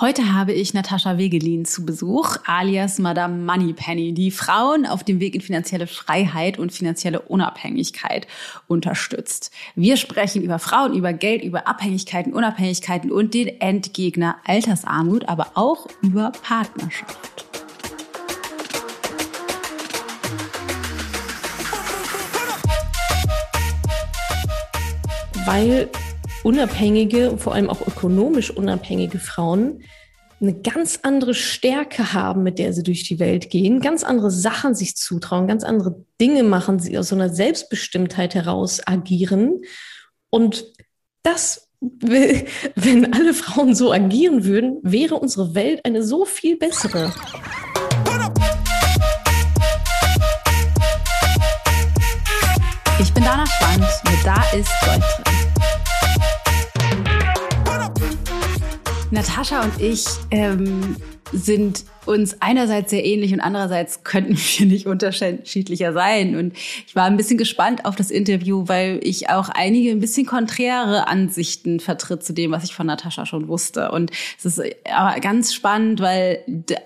Heute habe ich Natascha Wegelin zu Besuch, alias Madame Moneypenny, die Frauen auf dem Weg in finanzielle Freiheit und finanzielle Unabhängigkeit unterstützt. Wir sprechen über Frauen, über Geld, über Abhängigkeiten, Unabhängigkeiten und den Endgegner Altersarmut, aber auch über Partnerschaft. Weil unabhängige, vor allem auch ökonomisch unabhängige Frauen eine ganz andere Stärke haben, mit der sie durch die Welt gehen, ganz andere Sachen sich zutrauen, ganz andere Dinge machen, sie aus so einer Selbstbestimmtheit heraus agieren. Und das, wenn alle Frauen so agieren würden, wäre unsere Welt eine so viel bessere. Ich bin Dana Schwand mit Da ist Gold Natascha und ich ähm, sind uns einerseits sehr ähnlich und andererseits könnten wir nicht unterschiedlicher sein. Und ich war ein bisschen gespannt auf das Interview, weil ich auch einige ein bisschen konträre Ansichten vertritt zu dem, was ich von Natascha schon wusste. Und es ist aber ganz spannend, weil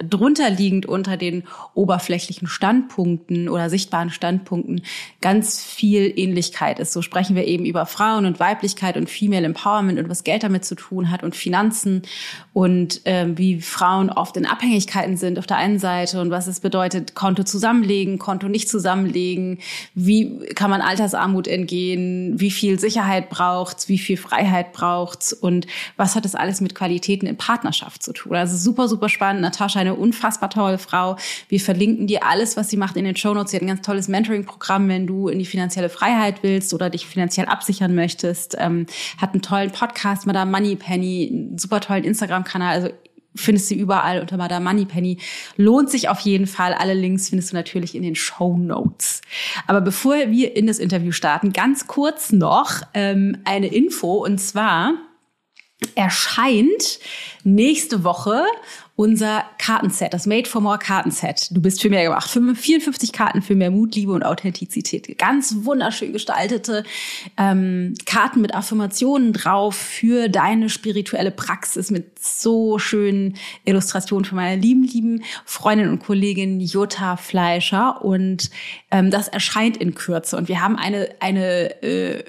drunter liegend unter den oberflächlichen Standpunkten oder sichtbaren Standpunkten ganz viel Ähnlichkeit ist. So sprechen wir eben über Frauen und Weiblichkeit und Female Empowerment und was Geld damit zu tun hat und Finanzen und äh, wie Frauen oft in Abhängigkeiten Möglichkeiten sind auf der einen Seite und was es bedeutet, Konto zusammenlegen, Konto nicht zusammenlegen, wie kann man Altersarmut entgehen, wie viel Sicherheit braucht's, wie viel Freiheit braucht's und was hat das alles mit Qualitäten in Partnerschaft zu tun. Also super, super spannend. Natascha, eine unfassbar tolle Frau. Wir verlinken dir alles, was sie macht in den Show Notes. Sie hat ein ganz tolles Mentoring-Programm, wenn du in die finanzielle Freiheit willst oder dich finanziell absichern möchtest. Ähm, hat einen tollen Podcast, Madame Moneypenny, einen super tollen Instagram-Kanal. Also findest du überall unter Madame Moneypenny. Lohnt sich auf jeden Fall. Alle Links findest du natürlich in den Show Notes. Aber bevor wir in das Interview starten, ganz kurz noch ähm, eine Info. Und zwar erscheint nächste Woche unser Kartenset, das Made for More Kartenset. Du bist für mehr gemacht. 54 Karten für mehr Mut, Liebe und Authentizität. Ganz wunderschön gestaltete ähm, Karten mit Affirmationen drauf für deine spirituelle Praxis mit so schönen Illustrationen von meiner lieben, lieben Freundin und Kollegin Jutta Fleischer. Und ähm, das erscheint in Kürze. Und wir haben eine, eine äh,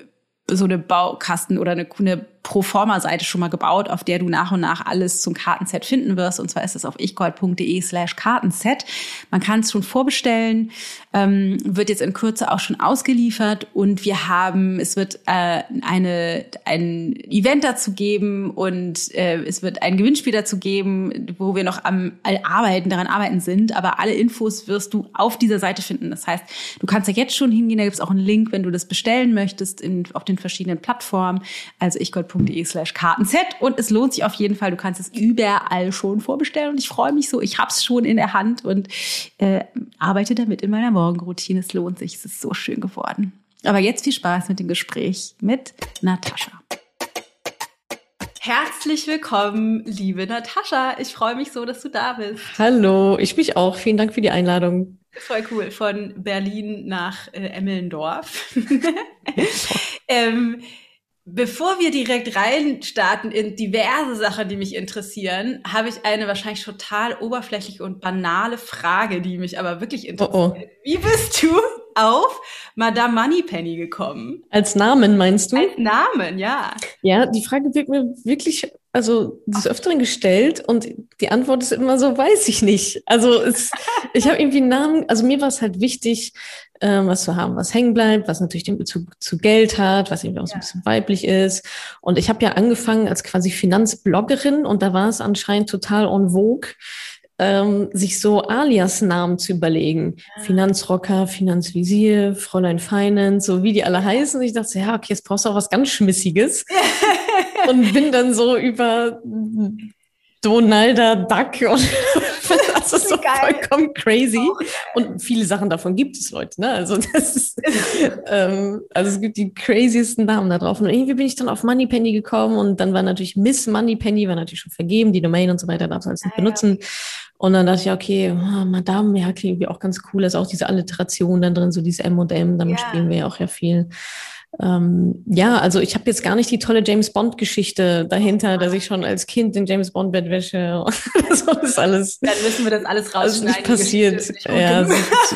so eine Baukasten oder eine, eine Proforma-Seite schon mal gebaut, auf der du nach und nach alles zum Kartenset finden wirst. Und zwar ist es auf ichgold.de slash Kartenset. Man kann es schon vorbestellen, ähm, wird jetzt in Kürze auch schon ausgeliefert. Und wir haben, es wird äh, eine, ein Event dazu geben und äh, es wird ein Gewinnspiel dazu geben, wo wir noch am Arbeiten, daran arbeiten sind. Aber alle Infos wirst du auf dieser Seite finden. Das heißt, du kannst da jetzt schon hingehen. Da gibt es auch einen Link, wenn du das bestellen möchtest in, auf den verschiedenen Plattformen. Also ichgold.de www.kartenset.de slash Kartenset und es lohnt sich auf jeden Fall. Du kannst es überall schon vorbestellen und ich freue mich so. Ich habe es schon in der Hand und äh, arbeite damit in meiner Morgenroutine. Es lohnt sich. Es ist so schön geworden. Aber jetzt viel Spaß mit dem Gespräch mit Natascha. Herzlich willkommen, liebe Natascha. Ich freue mich so, dass du da bist. Hallo, ich mich auch. Vielen Dank für die Einladung. Voll cool. Von Berlin nach äh, Emmelndorf. ähm, Bevor wir direkt reinstarten in diverse Sachen, die mich interessieren, habe ich eine wahrscheinlich total oberflächliche und banale Frage, die mich aber wirklich interessiert. Oh oh. Wie bist du auf Madame Moneypenny gekommen? Als Namen meinst du? Als Namen, ja. Ja, die Frage wird mir wirklich, also des Öfteren gestellt und die Antwort ist immer so, weiß ich nicht. Also es, ich habe irgendwie einen Namen, also mir war es halt wichtig, ähm, was zu haben, was hängen bleibt, was natürlich den Bezug zu Geld hat, was irgendwie auch so ein bisschen weiblich ist. Und ich habe ja angefangen als quasi Finanzbloggerin und da war es anscheinend total en vogue, ähm, sich so Alias-Namen zu überlegen. Ja. Finanzrocker, Finanzvisier, Fräulein Finance, so wie die alle heißen. Ich dachte, ja, okay, jetzt brauchst du auch was ganz Schmissiges. und bin dann so über Donalda Duck und das ist so geil. vollkommen crazy. Und viele Sachen davon gibt es, Leute. Ne? Also, das ist, ähm, also es gibt die craziesten Namen da drauf. Und irgendwie bin ich dann auf Moneypenny gekommen und dann war natürlich Miss Moneypenny, war natürlich schon vergeben, die Domain und so weiter, darf du alles nicht ah, benutzen. Ja. Und dann dachte ich, okay, oh, Madame, ja, klingt irgendwie auch ganz cool. Da ist auch diese Alliteration dann drin, so diese M und M, damit ja. spielen wir ja auch ja viel. Ähm, ja, also ich habe jetzt gar nicht die tolle James Bond-Geschichte dahinter, dass ich schon als Kind den James Bond-Bettwäsche so ist alles. Dann müssen wir das alles rausschneiden. Also nicht passiert. Nicht ja,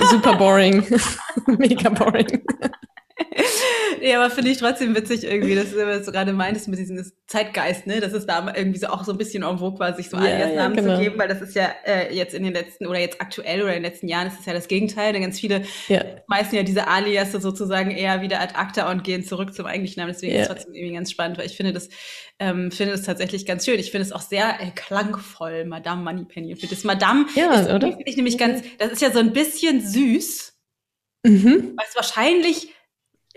super boring. Mega boring. ja, aber finde ich trotzdem witzig irgendwie, dass du, du gerade meintest mit diesem Zeitgeist, ne? Das ist da irgendwie so auch so ein bisschen en vogue war, sich so yeah, alias Namen ja, genau. zu geben, weil das ist ja äh, jetzt in den letzten oder jetzt aktuell oder in den letzten Jahren ist es ja das Gegenteil. Denn ganz viele ja. meisten ja diese Alias sozusagen eher wieder ad acta und gehen zurück zum eigentlichen Namen. Deswegen ja. ist es trotzdem irgendwie ganz spannend, weil ich finde das, ähm, finde das tatsächlich ganz schön. Ich finde es auch sehr äh, klangvoll, Madame Moneypenny. Und für das Madame ja, ist, oder? finde ich nämlich ganz, das ist ja so ein bisschen süß. Mhm. Was wahrscheinlich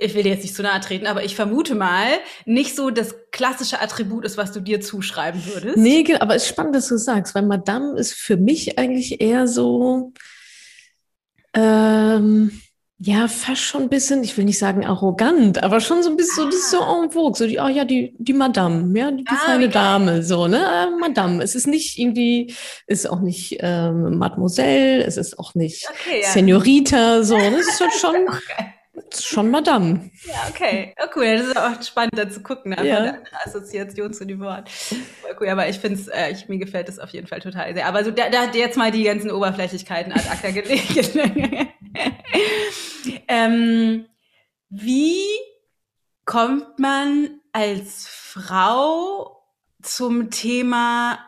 ich will dir jetzt nicht zu nahe treten, aber ich vermute mal, nicht so das klassische Attribut ist, was du dir zuschreiben würdest. Nee, aber es ist spannend, dass du sagst, weil Madame ist für mich eigentlich eher so, ähm, ja, fast schon ein bisschen, ich will nicht sagen arrogant, aber schon so ein bisschen ah. so, das ist so en vogue, so die, oh ja, die, die Madame, ja, die, die ah, feine Dame, so, ne, äh, Madame. Es ist nicht irgendwie, ist auch nicht ähm, Mademoiselle, es ist auch nicht okay, ja. Senorita, so, ne, es ist halt schon, okay schon Madame. Ja, okay. Oh, cool. Das ist auch spannend, da zu gucken. Einfach ja. eine Assoziation zu dem Wort. Voll cool. Aber ich finde es, äh, ich, mir gefällt es auf jeden Fall total sehr. Aber so, da, da hat jetzt mal die ganzen Oberflächlichkeiten ad acta gelegt. ähm, wie kommt man als Frau zum Thema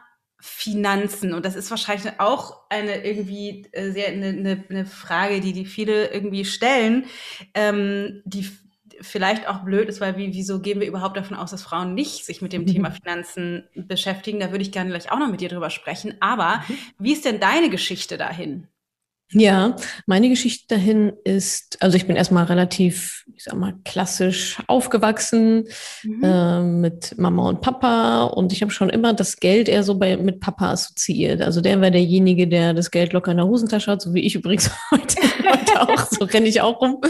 Finanzen. Und das ist wahrscheinlich auch eine irgendwie äh, sehr eine, eine, eine Frage, die die viele irgendwie stellen, ähm, die vielleicht auch blöd ist, weil wie, wieso gehen wir überhaupt davon aus, dass Frauen nicht sich mit dem mhm. Thema Finanzen beschäftigen? Da würde ich gerne gleich auch noch mit dir drüber sprechen. Aber mhm. wie ist denn deine Geschichte dahin? Ja, meine Geschichte dahin ist, also ich bin erstmal relativ, ich sag mal, klassisch aufgewachsen mhm. äh, mit Mama und Papa und ich habe schon immer das Geld eher so bei, mit Papa assoziiert. Also der war derjenige, der das Geld locker in der Hosentasche hat, so wie ich übrigens heute, heute auch, so renne ich auch rum.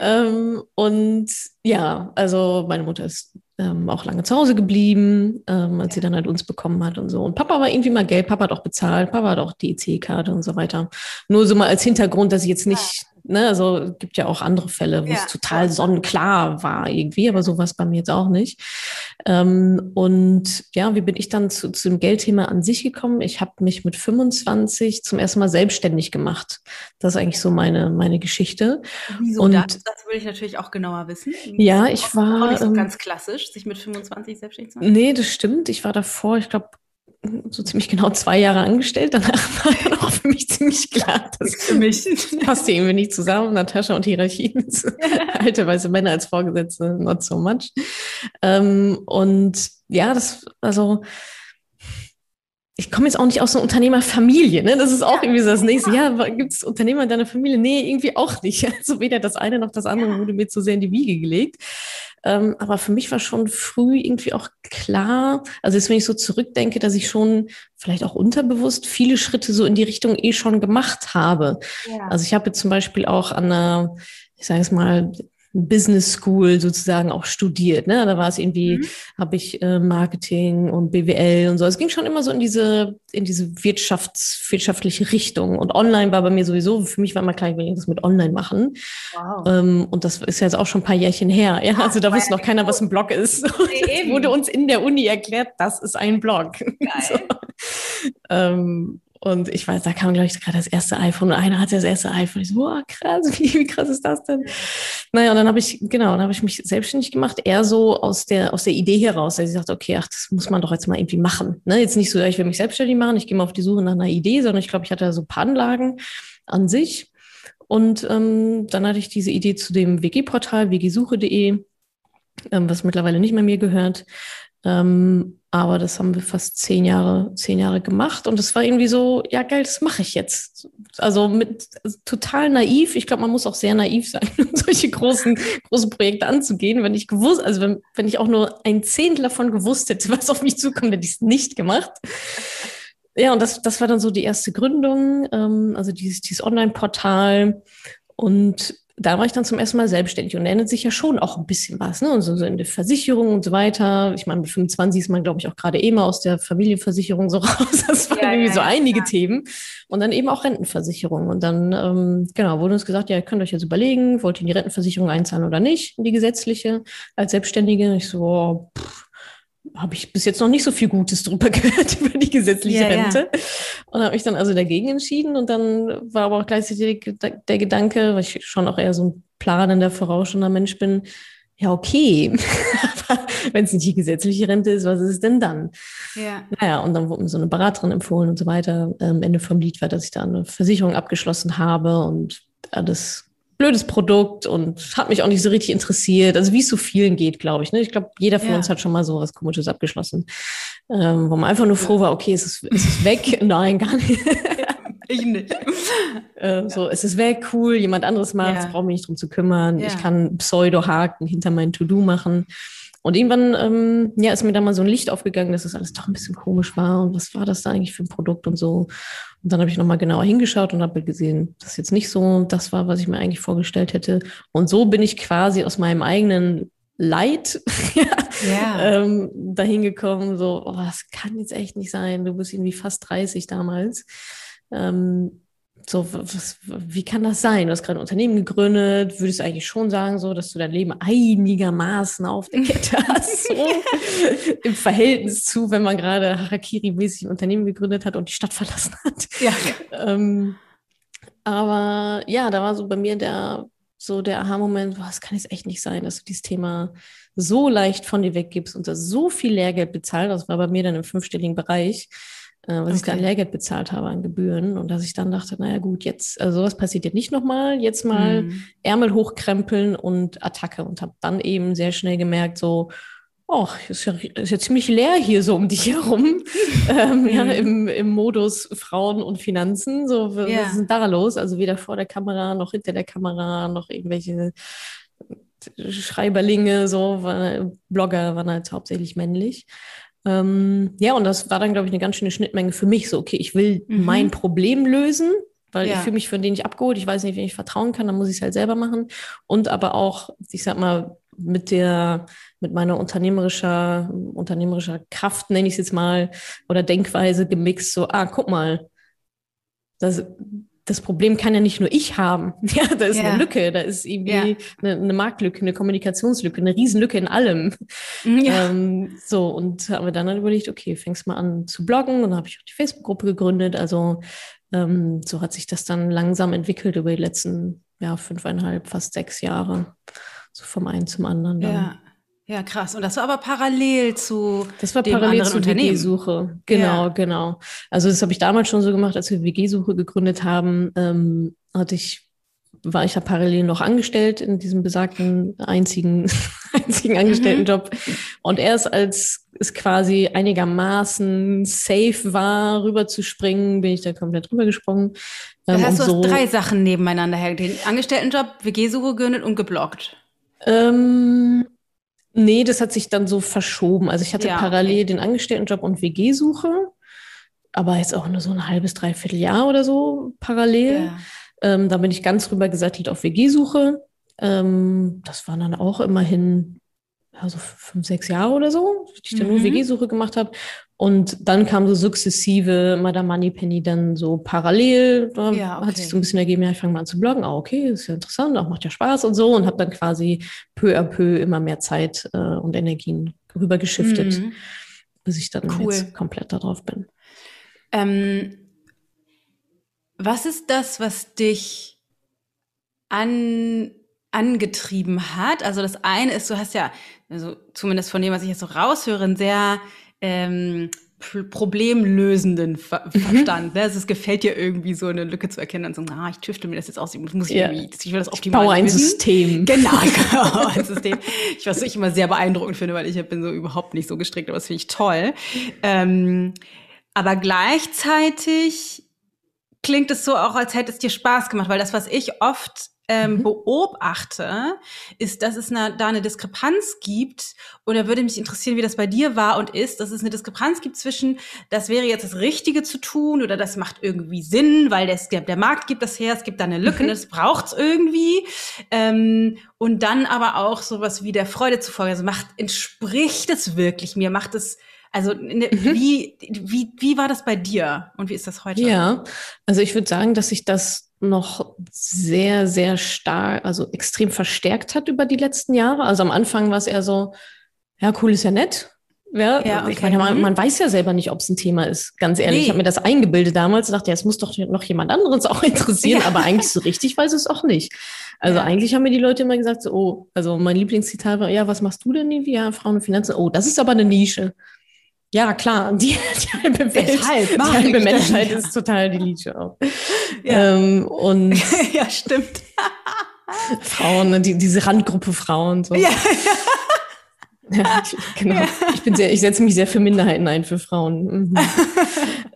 ähm, und ja, also meine Mutter ist ähm, auch lange zu Hause geblieben, ähm, als sie dann halt uns bekommen hat und so. Und Papa war irgendwie mal Geld, Papa hat auch bezahlt, Papa hat auch die EC-Karte und so weiter. Nur so mal als Hintergrund, dass ich jetzt nicht ne, also gibt ja auch andere Fälle, wo ja. es total sonnenklar war irgendwie, aber sowas bei mir jetzt auch nicht. Ähm, und ja, wie bin ich dann zu, zu dem Geldthema an sich gekommen? Ich habe mich mit 25 zum ersten Mal selbstständig gemacht. Das ist eigentlich so meine, meine Geschichte. Wieso und, das? Das will ich natürlich auch genauer wissen. Ja, ich war. Auch nicht so ähm, ganz klassisch, sich mit 25 selbstständig zu machen. Nee, das stimmt. Ich war davor, ich glaube, so ziemlich genau zwei Jahre angestellt. Danach war dann auch für mich ziemlich klar, dass für mich passt irgendwie nicht zusammen. Natascha und Hierarchien, alte weiße Männer als Vorgesetzte, not so much. Ähm, und ja, das, also ich komme jetzt auch nicht aus einer Unternehmerfamilie, ne? Das ist auch irgendwie so das nächste. Ja, gibt es Unternehmer in deiner Familie? Nee, irgendwie auch nicht. Also weder das eine noch das andere wurde mir zu sehr in die Wiege gelegt. Ähm, aber für mich war schon früh irgendwie auch klar, also jetzt, wenn ich so zurückdenke, dass ich schon vielleicht auch unterbewusst viele Schritte so in die Richtung eh schon gemacht habe. Ja. Also ich habe jetzt zum Beispiel auch an einer, ich sage es mal, Business School sozusagen auch studiert. Ne? Da war es irgendwie, mhm. habe ich äh, Marketing und BWL und so. Es ging schon immer so in diese, in diese Wirtschafts-, wirtschaftliche Richtung. Und online war bei mir sowieso, für mich war immer klar, ich will irgendwas mit online machen. Wow. Ähm, und das ist jetzt auch schon ein paar Jährchen her. Ja? Also da wusste noch keiner, was ein Blog ist. Nee, wurde uns in der Uni erklärt, das ist ein Blog. Geil. So. Ähm, und ich weiß, da kam, glaube ich, gerade das erste iPhone und einer hatte das erste iPhone. Ich so, boah, krass, wie, wie krass ist das denn? Naja, und dann habe ich, genau, dann habe ich mich selbstständig gemacht, eher so aus der, aus der Idee heraus, dass ich dachte, okay, ach, das muss man doch jetzt mal irgendwie machen. Ne? Jetzt nicht so, ich will mich selbstständig machen, ich gehe mal auf die Suche nach einer Idee, sondern ich glaube, ich hatte da so ein paar Anlagen an sich. Und ähm, dann hatte ich diese Idee zu dem WG-Portal, wgsuche.de, ähm, was mittlerweile nicht mehr mir gehört. Ähm, aber das haben wir fast zehn Jahre, zehn Jahre gemacht. Und es war irgendwie so, ja geil, das mache ich jetzt. Also mit also total naiv. Ich glaube, man muss auch sehr naiv sein, um solche großen, großen Projekte anzugehen. Wenn ich gewusst, also wenn, wenn ich auch nur ein Zehntel davon gewusst hätte, was auf mich zukommt, hätte ich es nicht gemacht. Ja, und das, das war dann so die erste Gründung, ähm, also dieses, dieses Online-Portal. Und da war ich dann zum ersten Mal selbstständig und ändert sich ja schon auch ein bisschen was, ne? Und so, so in der Versicherung und so weiter. Ich meine, mit 25 ist man, glaube ich, auch gerade eh mal aus der Familienversicherung so raus. Das waren ja, irgendwie ja, so einige ja. Themen. Und dann eben auch Rentenversicherung. Und dann, ähm, genau, wurde uns gesagt, ja, ihr könnt euch jetzt überlegen, wollt ihr in die Rentenversicherung einzahlen oder nicht, in die gesetzliche, als Selbstständige. Ich so, oh, pff, habe ich bis jetzt noch nicht so viel Gutes drüber gehört über die gesetzliche ja, Rente. Ja. Und habe mich dann also dagegen entschieden. Und dann war aber auch gleichzeitig der Gedanke, weil ich schon auch eher so ein planender, vorausschauender Mensch bin, ja, okay. Wenn es nicht die gesetzliche Rente ist, was ist es denn dann? Ja. Naja, und dann wurde mir so eine Beraterin empfohlen und so weiter. Am ähm, Ende vom Lied war, dass ich da eine Versicherung abgeschlossen habe und alles blödes Produkt und hat mich auch nicht so richtig interessiert. Also wie es so vielen geht, glaube ich. Ne? Ich glaube, jeder von ja. uns hat schon mal so was Komisches abgeschlossen, ähm, wo man einfach nur froh war, okay, ist es, ist es weg? Nein, gar nicht. ich nicht. äh, so, es ist weg, cool, jemand anderes macht, ja. brauche mich nicht drum zu kümmern. Ja. Ich kann Pseudo-Haken hinter mein To-Do machen. Und irgendwann, ähm, ja, ist mir da mal so ein Licht aufgegangen, dass das alles doch ein bisschen komisch war. Und was war das da eigentlich für ein Produkt und so. Und dann habe ich nochmal genauer hingeschaut und habe gesehen, dass jetzt nicht so das war, was ich mir eigentlich vorgestellt hätte. Und so bin ich quasi aus meinem eigenen Leid ja. ähm, dahin gekommen, so, oh, das kann jetzt echt nicht sein. Du bist irgendwie fast 30 damals. Ähm, so, was, wie kann das sein? Du hast gerade ein Unternehmen gegründet. Würdest du eigentlich schon sagen, so, dass du dein Leben einigermaßen auf der Kette hast? So, Im Verhältnis zu, wenn man gerade Harakiri-mäßig ein Unternehmen gegründet hat und die Stadt verlassen hat. Ja. Ähm, aber ja, da war so bei mir der, so der Aha-Moment, was kann es echt nicht sein, dass du dieses Thema so leicht von dir weggibst und da so viel Lehrgeld bezahlt. Das war bei mir dann im fünfstelligen Bereich was okay. ich da an Lehrgeld bezahlt habe an Gebühren. Und dass ich dann dachte, naja gut, jetzt, also sowas passiert jetzt nicht nochmal, jetzt mal mhm. Ärmel hochkrempeln und Attacke. Und habe dann eben sehr schnell gemerkt, so, ach, ist ja, ist ja ziemlich leer hier so um dich herum. ähm, ja, mhm. im, im Modus Frauen und Finanzen. So, was ja. ist denn da los? Also weder vor der Kamera noch hinter der Kamera noch irgendwelche Schreiberlinge, so, Blogger waren halt hauptsächlich männlich. Ähm, ja, und das war dann, glaube ich, eine ganz schöne Schnittmenge für mich. So, okay, ich will mhm. mein Problem lösen, weil ja. ich fühle mich für den nicht abgeholt. Ich weiß nicht, wen ich vertrauen kann, dann muss ich es halt selber machen. Und aber auch, ich sag mal, mit der, mit meiner unternehmerischer, unternehmerischer Kraft, nenne ich es jetzt mal, oder Denkweise gemixt, so, ah, guck mal, das, das Problem kann ja nicht nur ich haben. Ja, da ist ja. eine Lücke, da ist irgendwie ja. eine, eine, Marktlücke, eine Kommunikationslücke, eine Riesenlücke in allem. Mhm, ja. Ähm, so, und habe dann halt überlegt, okay, fängst mal an zu bloggen und dann habe ich auch die Facebook-Gruppe gegründet. Also ähm, so hat sich das dann langsam entwickelt über die letzten ja, fünfeinhalb, fast sechs Jahre. So vom einen zum anderen. Dann. Ja. Ja, krass. Und das war aber parallel zu Das war parallel zur WG-Suche. Genau, ja. genau. Also das habe ich damals schon so gemacht, als wir WG-Suche gegründet haben, ähm, hatte ich war ich ja parallel noch angestellt in diesem besagten einzigen, einzigen Angestelltenjob. Mhm. Und erst als es quasi einigermaßen safe war, rüberzuspringen, bin ich da komplett rübergesprungen. Das ähm, heißt, du so hast drei Sachen nebeneinander hergelegt. Angestelltenjob, WG-Suche gegründet und geblockt. Ähm, Nee, das hat sich dann so verschoben. Also ich hatte ja, parallel okay. den Angestelltenjob und WG-Suche, aber jetzt auch nur so ein halbes, dreiviertel Jahr oder so parallel. Ja. Ähm, da bin ich ganz rüber gesattelt auf WG-Suche. Ähm, das waren dann auch immerhin ja, so fünf, sechs Jahre oder so, dass ich dann mhm. nur WG-Suche gemacht habe. Und dann kam so sukzessive Madame Moneypenny dann so parallel. Da ja, okay. hat sich so ein bisschen ergeben, ja, ich fange mal an zu bloggen. Ah, okay, ist ja interessant, auch macht ja Spaß und so. Und habe dann quasi peu à peu immer mehr Zeit äh, und Energien rübergeschiftet, mhm. bis ich dann cool. jetzt komplett darauf bin. Ähm, was ist das, was dich an angetrieben hat. Also das eine ist, du hast ja, also zumindest von dem, was ich jetzt so raushöre, ein sehr ähm, problemlösenden Ver mhm. Verstand. Ne? Also es gefällt dir irgendwie so eine Lücke zu erkennen und so, ah, ich tüfte mir das jetzt aus, ich muss ich yeah. irgendwie, ich will das optimal Ich baue ein. System. Genau, genau, ein System. Ich was ich immer sehr beeindruckend finde, weil ich bin so überhaupt nicht so gestrickt, aber das finde ich toll. Ähm, aber gleichzeitig klingt es so auch, als hätte es dir Spaß gemacht, weil das, was ich oft ähm, mhm. beobachte, ist, dass es eine, da eine Diskrepanz gibt. Und da würde mich interessieren, wie das bei dir war und ist, dass es eine Diskrepanz gibt zwischen, das wäre jetzt das Richtige zu tun oder das macht irgendwie Sinn, weil das, der Markt gibt das her, es gibt da eine Lücke, mhm. das braucht's irgendwie. Ähm, und dann aber auch sowas wie der Freude zufolge. Also macht, entspricht es wirklich mir? Macht es also ne, mhm. wie, wie, wie war das bei dir und wie ist das heute? Ja, also ich würde sagen, dass sich das noch sehr, sehr stark, also extrem verstärkt hat über die letzten Jahre. Also am Anfang war es eher so, ja, cool ist ja nett. Ja, ja okay. ich meine, man, mhm. man, weiß ja selber nicht, ob es ein Thema ist. Ganz ehrlich, nee. ich habe mir das eingebildet damals und dachte, ja, es muss doch noch jemand anderes auch interessieren, ja. aber eigentlich so richtig weiß es auch nicht. Also ja. eigentlich haben mir die Leute immer gesagt, so, oh, also mein Lieblingszitat war, ja, was machst du denn irgendwie? Ja, Frauen und Finanzen. Oh, das ist aber eine Nische. Ja, klar, die, die halbe Welt, Deshalb die halbe Menschheit ist total die Lidsche auch. Ja. Ähm, und ja, stimmt. Frauen, ne, die, diese Randgruppe Frauen. So. Ja, ja. ich, genau. Ich bin sehr, ich setze mich sehr für Minderheiten ein, für Frauen. Mhm.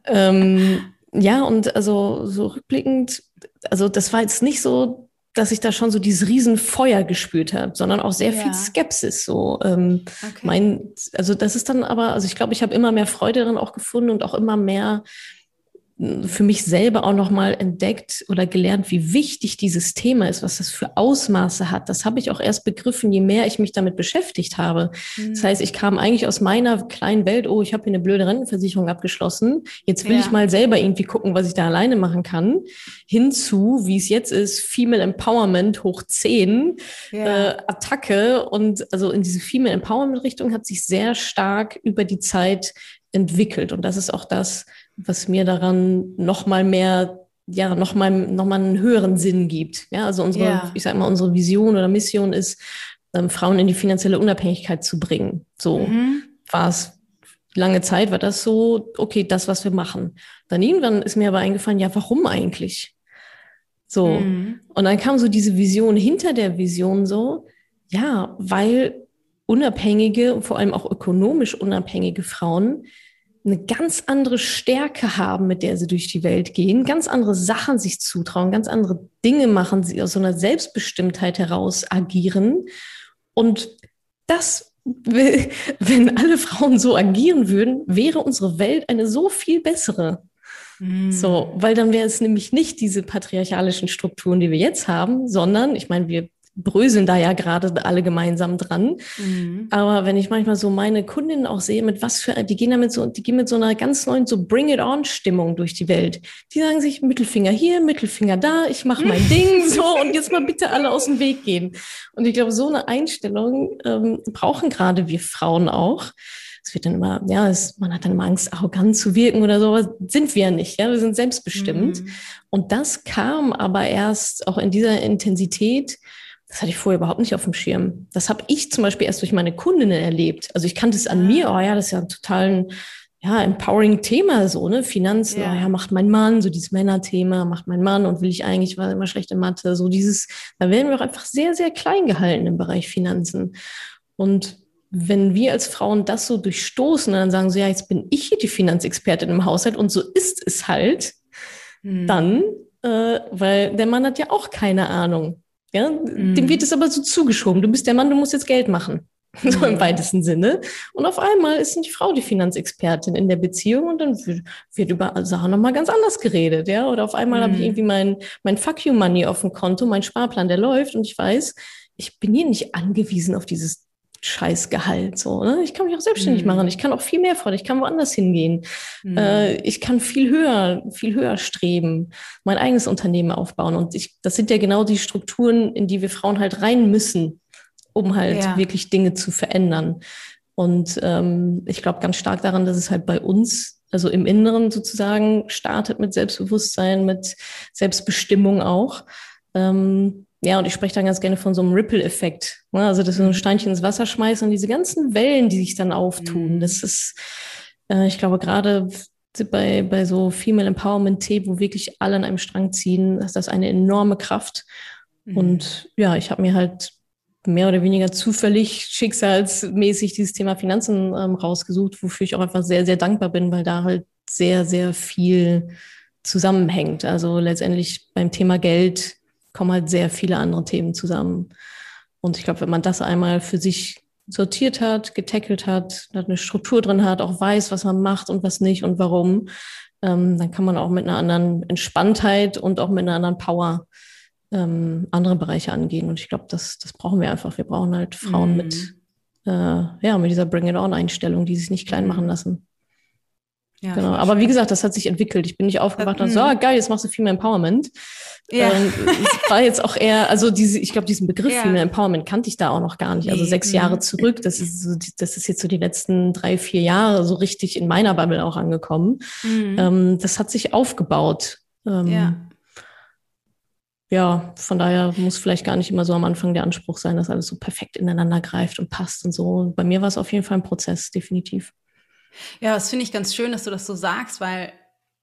ähm, ja, und also so rückblickend, also das war jetzt nicht so dass ich da schon so dieses Riesenfeuer gespürt habe, sondern auch sehr ja. viel Skepsis. So, ähm, okay. mein, also das ist dann aber, also ich glaube, ich habe immer mehr Freude darin auch gefunden und auch immer mehr für mich selber auch nochmal entdeckt oder gelernt, wie wichtig dieses Thema ist, was das für Ausmaße hat. Das habe ich auch erst begriffen, je mehr ich mich damit beschäftigt habe. Mhm. Das heißt, ich kam eigentlich aus meiner kleinen Welt, oh, ich habe hier eine blöde Rentenversicherung abgeschlossen. Jetzt will ja. ich mal selber irgendwie gucken, was ich da alleine machen kann. Hinzu, wie es jetzt ist, Female Empowerment hoch 10, ja. äh, Attacke. Und also in diese Female Empowerment Richtung hat sich sehr stark über die Zeit entwickelt. Und das ist auch das, was mir daran noch mal mehr ja noch mal noch mal einen höheren Sinn gibt. Ja, also unsere yeah. ich sag mal unsere Vision oder Mission ist ähm, Frauen in die finanzielle Unabhängigkeit zu bringen. So mhm. war es lange Zeit war das so okay, das was wir machen. Dann irgendwann ist mir aber eingefallen, ja, warum eigentlich? So mhm. und dann kam so diese Vision hinter der Vision so, ja, weil unabhängige, vor allem auch ökonomisch unabhängige Frauen eine ganz andere Stärke haben, mit der sie durch die Welt gehen, ganz andere Sachen sich zutrauen, ganz andere Dinge machen, sie aus so einer Selbstbestimmtheit heraus agieren. Und das, wenn alle Frauen so agieren würden, wäre unsere Welt eine so viel bessere. Mm. So, weil dann wäre es nämlich nicht diese patriarchalischen Strukturen, die wir jetzt haben, sondern, ich meine, wir bröseln da ja gerade alle gemeinsam dran. Mhm. Aber wenn ich manchmal so meine Kundinnen auch sehe, mit was für, die gehen damit so, die gehen mit so einer ganz neuen so Bring it on Stimmung durch die Welt. Die sagen sich Mittelfinger hier, Mittelfinger da, ich mache mein Ding so und jetzt mal bitte alle aus dem Weg gehen. Und ich glaube, so eine Einstellung ähm, brauchen gerade wir Frauen auch. Es wird dann immer, ja, es, man hat dann immer Angst, arrogant zu wirken oder sowas. Sind wir ja nicht, ja, wir sind selbstbestimmt. Mhm. Und das kam aber erst auch in dieser Intensität das hatte ich vorher überhaupt nicht auf dem Schirm. Das habe ich zum Beispiel erst durch meine Kundinnen erlebt. Also ich kannte es an mir, oh ja, das ist ja ein total ja, empowering Thema, so, ne? Finanzen, ja. oh ja, macht mein Mann, so dieses Männerthema, macht mein Mann und will ich eigentlich, war immer schlechte Mathe, so dieses, da werden wir auch einfach sehr, sehr klein gehalten im Bereich Finanzen. Und wenn wir als Frauen das so durchstoßen und dann sagen so, ja, jetzt bin ich hier die Finanzexpertin im Haushalt und so ist es halt, hm. dann, äh, weil der Mann hat ja auch keine Ahnung. Ja, mhm. dem wird es aber so zugeschoben. Du bist der Mann, du musst jetzt Geld machen. So im weitesten Sinne. Und auf einmal ist die Frau die Finanzexpertin in der Beziehung und dann wird, wird über Sachen nochmal ganz anders geredet, ja. Oder auf einmal mhm. habe ich irgendwie mein, mein Fuck You Money auf dem Konto, mein Sparplan, der läuft und ich weiß, ich bin hier nicht angewiesen auf dieses Scheißgehalt. So, ne? Ich kann mich auch selbstständig mhm. machen. Ich kann auch viel mehr fordern. Ich kann woanders hingehen. Mhm. Äh, ich kann viel höher, viel höher streben, mein eigenes Unternehmen aufbauen. Und ich, das sind ja genau die Strukturen, in die wir Frauen halt rein müssen, um halt ja. wirklich Dinge zu verändern. Und ähm, ich glaube ganz stark daran, dass es halt bei uns, also im Inneren sozusagen, startet mit Selbstbewusstsein, mit Selbstbestimmung auch. Ähm, ja, und ich spreche dann ganz gerne von so einem Ripple-Effekt. Ne? Also, dass wir so ein. Steinchen ins Wasser schmeißen und diese ganzen Wellen, die sich dann auftun. Mhm. Das ist, äh, ich glaube, gerade bei, bei so Female Empowerment-Themen, wo wirklich alle an einem Strang ziehen, ist das eine enorme Kraft. Mhm. Und ja, ich habe mir halt mehr oder weniger zufällig, schicksalsmäßig dieses Thema Finanzen ähm, rausgesucht, wofür ich auch einfach sehr, sehr dankbar bin, weil da halt sehr, sehr viel zusammenhängt. Also letztendlich beim Thema Geld kommen halt sehr viele andere Themen zusammen. Und ich glaube, wenn man das einmal für sich sortiert hat, getackelt hat, eine Struktur drin hat, auch weiß, was man macht und was nicht und warum, ähm, dann kann man auch mit einer anderen Entspanntheit und auch mit einer anderen Power ähm, andere Bereiche angehen. Und ich glaube, das, das brauchen wir einfach. Wir brauchen halt Frauen mhm. mit, äh, ja, mit dieser Bring It On-Einstellung, die sich nicht klein machen lassen. Ja, genau. Aber wie gesagt, das hat sich entwickelt. Ich bin nicht aufgewacht und so, ah, geil, jetzt machst du Female Empowerment. Ja. Ähm, war jetzt auch eher, also diese, ich glaube, diesen Begriff ja. Female Empowerment kannte ich da auch noch gar nicht. Also sechs mhm. Jahre zurück, das ist so, das ist jetzt so die letzten drei, vier Jahre so richtig in meiner Bubble auch angekommen. Mhm. Ähm, das hat sich aufgebaut. Ähm, ja. Ja, von daher muss vielleicht gar nicht immer so am Anfang der Anspruch sein, dass alles so perfekt ineinander greift und passt und so. Bei mir war es auf jeden Fall ein Prozess, definitiv. Ja, das finde ich ganz schön, dass du das so sagst, weil,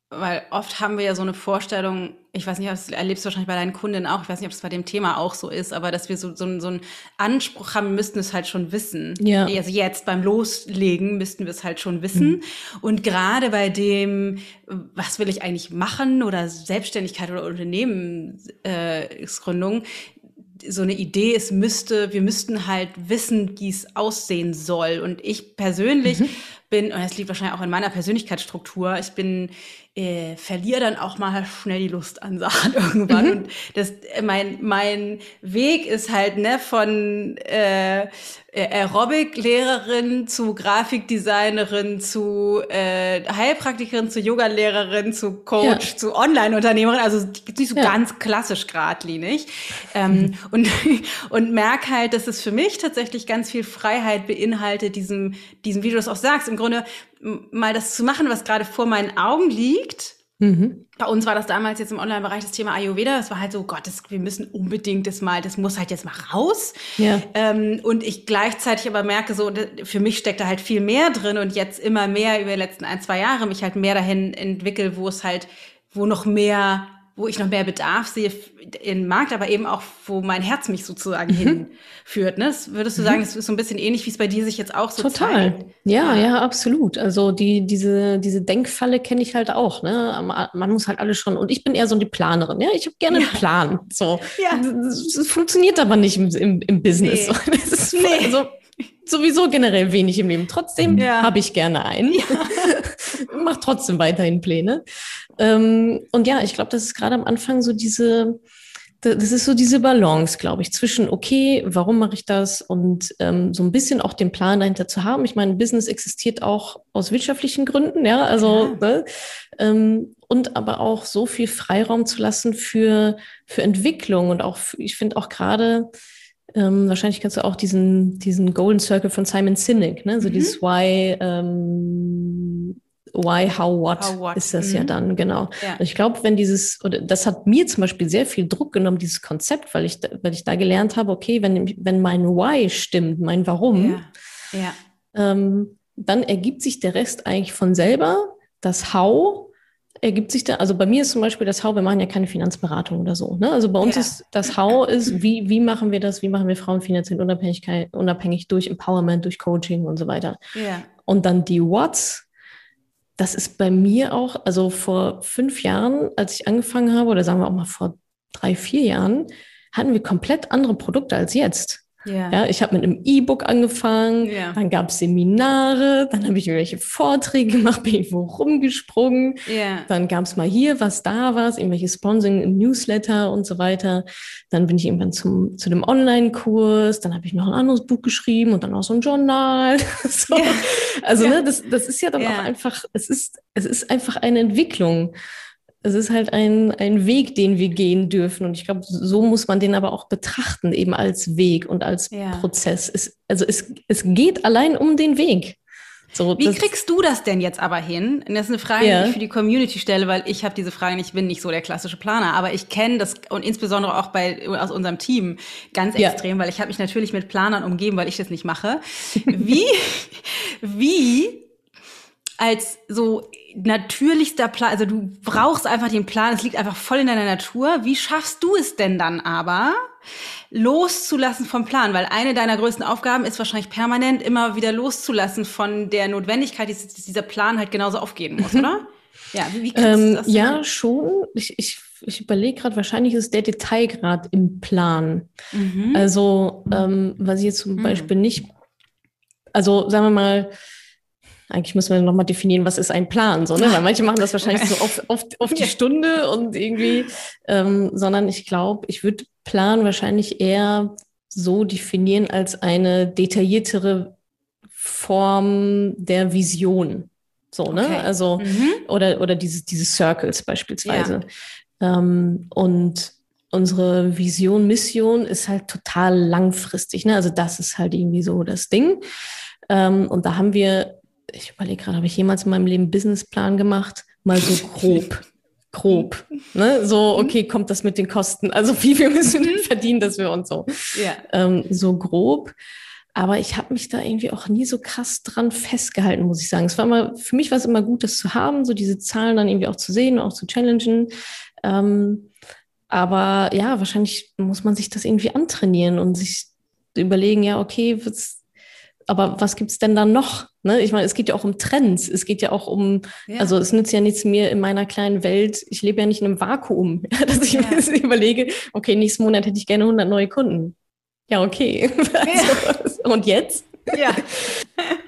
weil oft haben wir ja so eine Vorstellung, ich weiß nicht, das erlebst du wahrscheinlich bei deinen Kunden auch, ich weiß nicht, ob es bei dem Thema auch so ist, aber dass wir so, so, so einen Anspruch haben, müssten es halt schon wissen. Ja. Also jetzt beim Loslegen müssten wir es halt schon wissen. Mhm. Und gerade bei dem, was will ich eigentlich machen oder Selbstständigkeit oder Unternehmensgründung, äh, so eine Idee, es müsste, wir müssten halt wissen, wie es aussehen soll. Und ich persönlich mhm bin, und das liegt wahrscheinlich auch in meiner Persönlichkeitsstruktur, ich bin, äh, verliere dann auch mal schnell die Lust an Sachen irgendwann. Mhm. Und das, mein, mein Weg ist halt, ne, von äh, Aerobic-Lehrerin zu Grafikdesignerin zu äh, Heilpraktikerin zu Yoga-Lehrerin zu Coach ja. zu Online-Unternehmerin, also nicht so ja. ganz klassisch geradlinig. Ähm, und, und merke halt, dass es für mich tatsächlich ganz viel Freiheit beinhaltet, diesem, diesem, wie du das auch sagst, im Grunde mal das zu machen, was gerade vor meinen Augen liegt. Mhm. Bei uns war das damals jetzt im Online-Bereich das Thema Ayurveda. Das war halt so, Gott, das, wir müssen unbedingt das mal, das muss halt jetzt mal raus. Ja. Ähm, und ich gleichzeitig aber merke so, für mich steckt da halt viel mehr drin und jetzt immer mehr über die letzten ein, zwei Jahre mich halt mehr dahin entwickle, wo es halt, wo noch mehr wo ich noch mehr Bedarf sehe im Markt, aber eben auch, wo mein Herz mich sozusagen mhm. hinführt. Ne? Das würdest du mhm. sagen, es ist so ein bisschen ähnlich, wie es bei dir sich jetzt auch so Total. zeigt? Ja, ja, absolut. Also die, diese, diese Denkfalle kenne ich halt auch. Ne? Man muss halt alles schon, und ich bin eher so die Planerin. Ja? Ich habe gerne ja. einen Plan. So. Ja. Das, funktioniert aber nicht im, im, im Business. Nee. Das ist nee. also, sowieso generell wenig im Leben. Trotzdem ja. habe ich gerne einen. Ja. Mach trotzdem weiterhin Pläne. Ähm, und ja, ich glaube, das ist gerade am Anfang so diese, das ist so diese Balance, glaube ich, zwischen, okay, warum mache ich das und ähm, so ein bisschen auch den Plan dahinter zu haben. Ich meine, Business existiert auch aus wirtschaftlichen Gründen, ja, also, ja. Ne? Ähm, und aber auch so viel Freiraum zu lassen für, für Entwicklung und auch, ich finde auch gerade, ähm, wahrscheinlich kennst du auch diesen, diesen Golden Circle von Simon Sinek, ne? So mhm. dieses Why, ähm, Why, how, what, how, what? ist das mhm. ja dann, genau. Ja. Ich glaube, wenn dieses, oder das hat mir zum Beispiel sehr viel Druck genommen, dieses Konzept, weil ich, weil ich da gelernt habe, okay, wenn, wenn mein Why stimmt, mein Warum, ja. Ja. Ähm, dann ergibt sich der Rest eigentlich von selber. Das How ergibt sich da, also bei mir ist zum Beispiel das How, wir machen ja keine Finanzberatung oder so. Ne? Also bei uns ja. ist das How ist, wie, wie machen wir das, wie machen wir Frauen finanziell unabhängig durch Empowerment, durch Coaching und so weiter. Ja. Und dann die What's, das ist bei mir auch, also vor fünf Jahren, als ich angefangen habe, oder sagen wir auch mal vor drei, vier Jahren, hatten wir komplett andere Produkte als jetzt. Ja. ja ich habe mit einem E-Book angefangen, ja. dann gab es Seminare, dann habe ich irgendwelche Vorträge gemacht, bin irgendwo rumgesprungen, ja. dann gab es mal hier was, da was, irgendwelche Sponsoring, Newsletter und so weiter. Dann bin ich irgendwann zum, zu dem Online-Kurs, dann habe ich noch ein anderes Buch geschrieben und dann auch so ein Journal. so. Also ne, das, das ist ja dann auch einfach, es ist, es ist einfach eine Entwicklung es ist halt ein, ein Weg, den wir gehen dürfen. Und ich glaube, so muss man den aber auch betrachten, eben als Weg und als ja. Prozess. Es, also es, es geht allein um den Weg. So, Wie kriegst du das denn jetzt aber hin? Und das ist eine Frage, ja. die ich für die Community stelle, weil ich habe diese Frage nicht, ich bin nicht so der klassische Planer, aber ich kenne das und insbesondere auch bei aus unserem Team ganz ja. extrem, weil ich habe mich natürlich mit Planern umgeben, weil ich das nicht mache. Wie wie als so natürlichster Plan, also du brauchst einfach den Plan, es liegt einfach voll in deiner Natur. Wie schaffst du es denn dann aber, loszulassen vom Plan? Weil eine deiner größten Aufgaben ist wahrscheinlich permanent immer wieder loszulassen von der Notwendigkeit, dass dieser Plan halt genauso aufgehen muss, oder? Ja, wie, wie ähm, das? Ja, schon. Ich, ich ich überlege gerade, wahrscheinlich ist der Detailgrad im Plan. Mhm. Also, ähm, was ich jetzt zum mhm. Beispiel nicht, also sagen wir mal, eigentlich müssen wir nochmal definieren, was ist ein Plan, so, ne? Weil manche machen das wahrscheinlich so auf, auf, auf die Stunde und irgendwie, ähm, sondern ich glaube, ich würde Plan wahrscheinlich eher so definieren als eine detailliertere Form der Vision. So, ne? Okay. Also, mhm. oder, oder diese, diese Circles beispielsweise. Ja. Ähm, und unsere Vision, Mission ist halt total langfristig. Ne? Also das ist halt irgendwie so das Ding. Ähm, und da haben wir ich überlege gerade, habe ich jemals in meinem Leben einen Businessplan gemacht? Mal so grob. grob. Ne? So, okay, kommt das mit den Kosten? Also wie viel müssen wir mhm. verdienen, dass wir uns so. Ja. Ähm, so grob. Aber ich habe mich da irgendwie auch nie so krass dran festgehalten, muss ich sagen. Es war immer, für mich war es immer gut, das zu haben, so diese Zahlen dann irgendwie auch zu sehen und auch zu challengen. Ähm, aber ja, wahrscheinlich muss man sich das irgendwie antrainieren und sich überlegen, ja, okay, was, aber was gibt's denn dann noch? Ne? Ich meine, es geht ja auch um Trends. Es geht ja auch um, ja. also es nützt ja nichts mir in meiner kleinen Welt. Ich lebe ja nicht in einem Vakuum, dass ich ja. mir überlege, okay, nächsten Monat hätte ich gerne 100 neue Kunden. Ja, okay. Also, und jetzt? Ja.